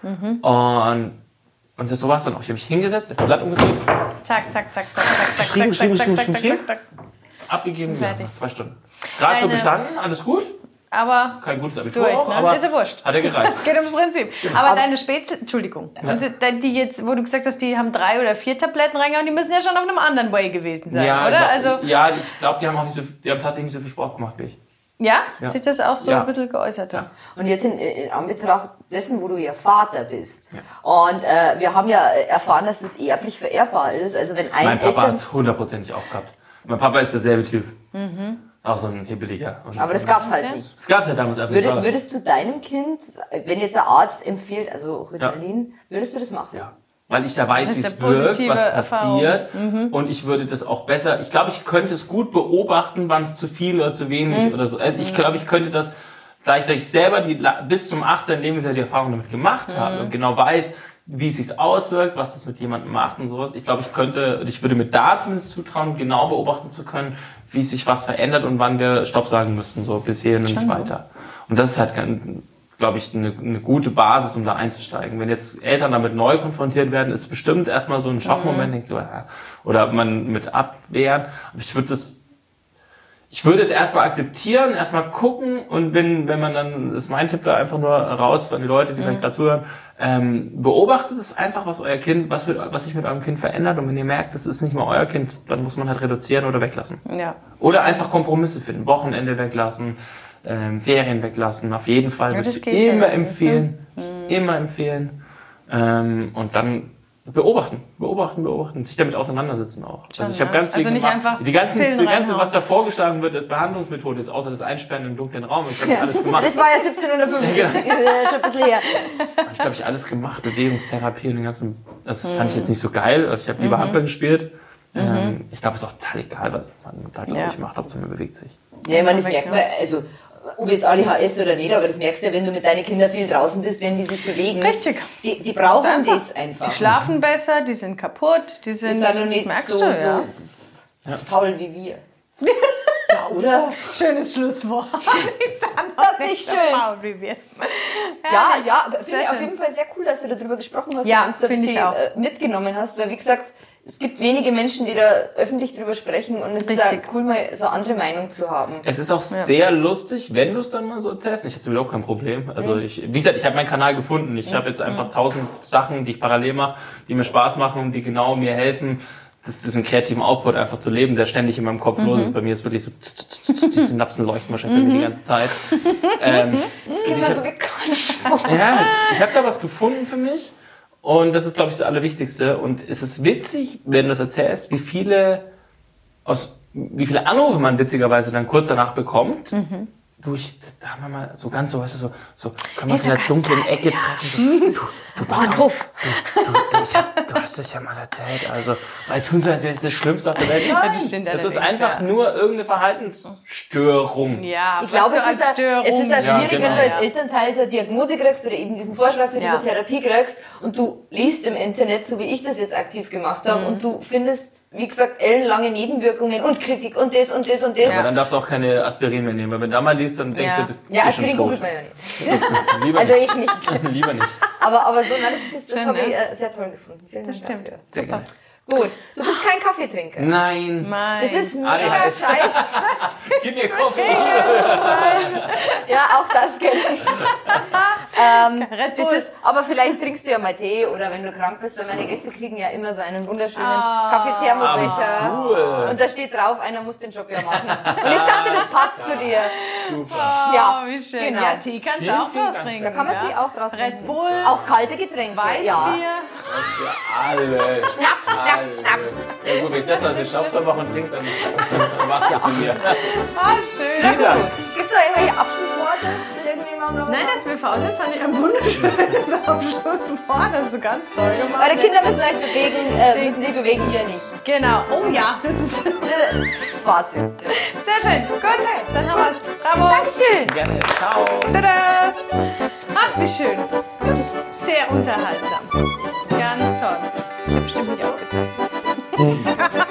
ja? raus. Und, und das, so war es dann auch. Ich habe mich hingesetzt, das Blatt umgedreht, Zack, zack, zack, zack, zack, zack, Geschrieben, zack, geschrieben, zack, geschrieben, zack, geschrieben. zack, zack. abgegeben, ja, Fertig. nach zwei Stunden. Gerade so bestanden, alles gut. Aber Kein gutes Abitur, Durch, auch, ne? aber Ist ja wurscht. hat er gereicht. *laughs* geht ums Prinzip. Aber deine Spätzle, Entschuldigung, und die- die jetzt, wo du gesagt hast, die haben drei oder vier Tabletten reingehauen, die müssen ja schon auf einem anderen Way gewesen sein, ja, oder? glaub- also, ja, ich glaube, die haben auch nicht so, die haben tatsächlich nicht so viel Sport gemacht wie ich. Ja? Ja. Hat sich das auch so Ja. ein bisschen geäußert? Ja. Und jetzt in, in Anbetracht dessen, wo du ja Vater bist. Und äh, wir haben ja erfahren, dass es erblich vererbbar ist. Also wenn ein Mein Papa hat es hundertprozentig auch gehabt. Mein Papa ist derselbe Typ. Auch so ein Hibbeliger. Und- aber das gab's halt Ja. nicht. Das gab's ja damals einfach nicht. Würde, würdest du deinem Kind, wenn jetzt ein Arzt empfiehlt, also Ritalin, würdest du das machen? Ja. Weil ich da weiß, wie es wirkt, was passiert. Und ich würde das auch besser, ich glaube, ich könnte es gut beobachten, wann es zu viel oder zu wenig oder so. Also ich glaube, ich könnte das, da ich, da ich selber die, bis zum 18. Lebensjahr die Erfahrung damit gemacht habe und genau weiß, wie es sich auswirkt, was es mit jemandem macht und sowas. Ich glaube, ich könnte, ich würde mir da zumindest zutrauen, genau beobachten zu können, wie sich was verändert und wann wir Stopp sagen müssten, so bis hierhin und nicht weiter. Und das ist halt, glaube ich, eine, eine gute Basis, um da einzusteigen. Wenn jetzt Eltern damit neu konfrontiert werden, ist bestimmt erstmal so ein Schockmoment, denkt so, ja, oder man mit abwehren. Aber ich würde das ich würde es erstmal akzeptieren, erstmal gucken und wenn, wenn man dann, ist mein Tipp da einfach nur raus von den Leuten, die vielleicht gerade zuhören, ähm, beobachtet es einfach, was euer Kind, was, wird, was sich mit eurem Kind verändert und wenn ihr merkt, das ist nicht mehr euer Kind, dann muss man halt reduzieren oder weglassen. ja. Oder einfach Kompromisse finden, Wochenende weglassen, ähm, Ferien weglassen, auf jeden Fall Ja, würde ich ja immer empfehlen, immer empfehlen ähm, und dann beobachten, beobachten, beobachten, sich damit auseinandersetzen auch. Schon, also ich habe ne? ganz viel Also nicht gemacht. einfach die ganzen, die ganze, was da vorgeschlagen wird, als Behandlungsmethode, jetzt außer das Einsperren im dunklen Raum, ich habe alles gemacht. Das war ja 1775, äh, schon ein bisschen her. Ich glaube ich alles gemacht, Bewegungstherapie und den ganzen. Das fand ich jetzt nicht so geil. Also ich habe lieber Handball gespielt. Ähm, ich glaube, es ist auch total egal, was man da glaube Ja. ich macht, Hauptsache man bewegt sich. Ja, ich meine, das Weg, merkt man, also, ob jetzt ADHS oder nicht, aber das merkst du ja, wenn du mit deinen Kindern viel draußen bist, wenn die sich bewegen. Richtig. Die, die brauchen einfach. das einfach. Die schlafen besser, die sind kaputt, die Das sind, ist ja das nicht merkst so, du, so ja. faul wie wir. ja, oder? *laughs* Schönes Schlusswort. *laughs* ist das nicht schön? Wie wir. Ja, ja, aber finde ich auf schön. jeden Fall sehr cool, dass du darüber gesprochen hast Ja, und uns da ein bisschen äh, mitgenommen hast, weil wie gesagt, es gibt wenige Menschen, die da öffentlich drüber sprechen und es ist Richtig. auch cool, mal so eine andere Meinung zu haben. Es ist auch sehr lustig, wenn du es dann mal so erzählst. Ich hatte überhaupt kein Problem. Also ich, wie gesagt, ich habe meinen Kanal gefunden. Ich habe jetzt einfach tausend Sachen, die ich parallel mache, die mir Spaß machen und die genau mir helfen, das, diesen kreativen Output einfach zu leben, der ständig in meinem Kopf los ist. Bei mir ist wirklich so, die Synapsen leuchten wahrscheinlich bei mir die ganze Zeit. *laughs* ähm, bekannt vor. ja, ich habe da was gefunden für mich Und das ist, glaube ich, das Allerwichtigste. Und es ist witzig, wenn du das erzählst, wie viele aus, wie viele Anrufe man witzigerweise dann kurz danach bekommt. Durch, da haben wir mal so ganz so, weißt du, so, so können wir uns in der dunklen Ecke treffen. So, *laughs* du, du, pass auf, du, du, du, ich hab, du hast es ja mal erzählt. Also, weil tun so, als wäre es das Schlimmste auf der Welt. Nein, das stimmt das ist einfach ja. nur irgendeine Verhaltensstörung. Ja, Ich glaube, es ist, als Störung- es ist auch Ja, schwierig, genau. wenn du als Ja. Elternteil so eine Diagnose kriegst oder eben diesen Vorschlag zu dieser Ja. Therapie kriegst und du liest im Internet, so wie ich das jetzt aktiv gemacht Mhm. habe, und du findest, wie gesagt, ellenlange Nebenwirkungen und Kritik und das und das und das. Aber dann darfst du auch keine Aspirin mehr nehmen, weil wenn du da mal liest, dann denkst Ja. du, bist Ja, eh tot. googelt man ja nicht. *laughs* Lieber *laughs* Also ich nicht. *laughs* Lieber nicht. Aber, aber so, nein, das, das, das habe ich äh, sehr toll gefunden. Vielen Das Dank stimmt. dafür. Sehr gerne. Gut, du bist kein Kaffeetrinker. Nein. Mein. Das ist mega Alter. scheiße. *laughs* Gib mir Kaffee. *laughs* Ja, auch das kenne ich. *laughs* ähm, Red das ist, aber vielleicht trinkst du ja mal Tee oder wenn du krank bist, weil meine Gäste kriegen ja immer so einen wunderschönen Ah. Kaffeethermobecher. Ah, cool. Und da steht drauf, einer muss den Job ja machen. Und ich dachte, das passt zu dir. Super. Ja, oh, wie schön. genau. Ja, Tee kannst du auch draus trinken. Da kann man ja. Tee auch draus Red trinken. Bull, Auch kalte Getränke. Weißbier. Ja. Für alle. Schnaps, Schnaps, Schnaps. Ja gut, wenn ich das als eine Schnapsvermachung und trinke, dann, dann machst du es mit mir. Ah, schön. Gibt es da irgendwelche Abschlussworte? Will irgendjemand noch was Nein, dass wir faul sind, fand ich ein wunderschönes *laughs* Abschlusswort. Das hast du ganz toll gemacht. Eure Kinder müssen euch bewegen, äh, müssen sie bewegen, ihr nicht. Genau. Oh ja, das ist *laughs* Fazit. sehr schön. Gut, dann haben wir es. Bravo. Dankeschön. Gerne. Ciao. Tada! Ach, wie schön. Sehr unterhaltsam. Ganz toll. чтобы не было этого.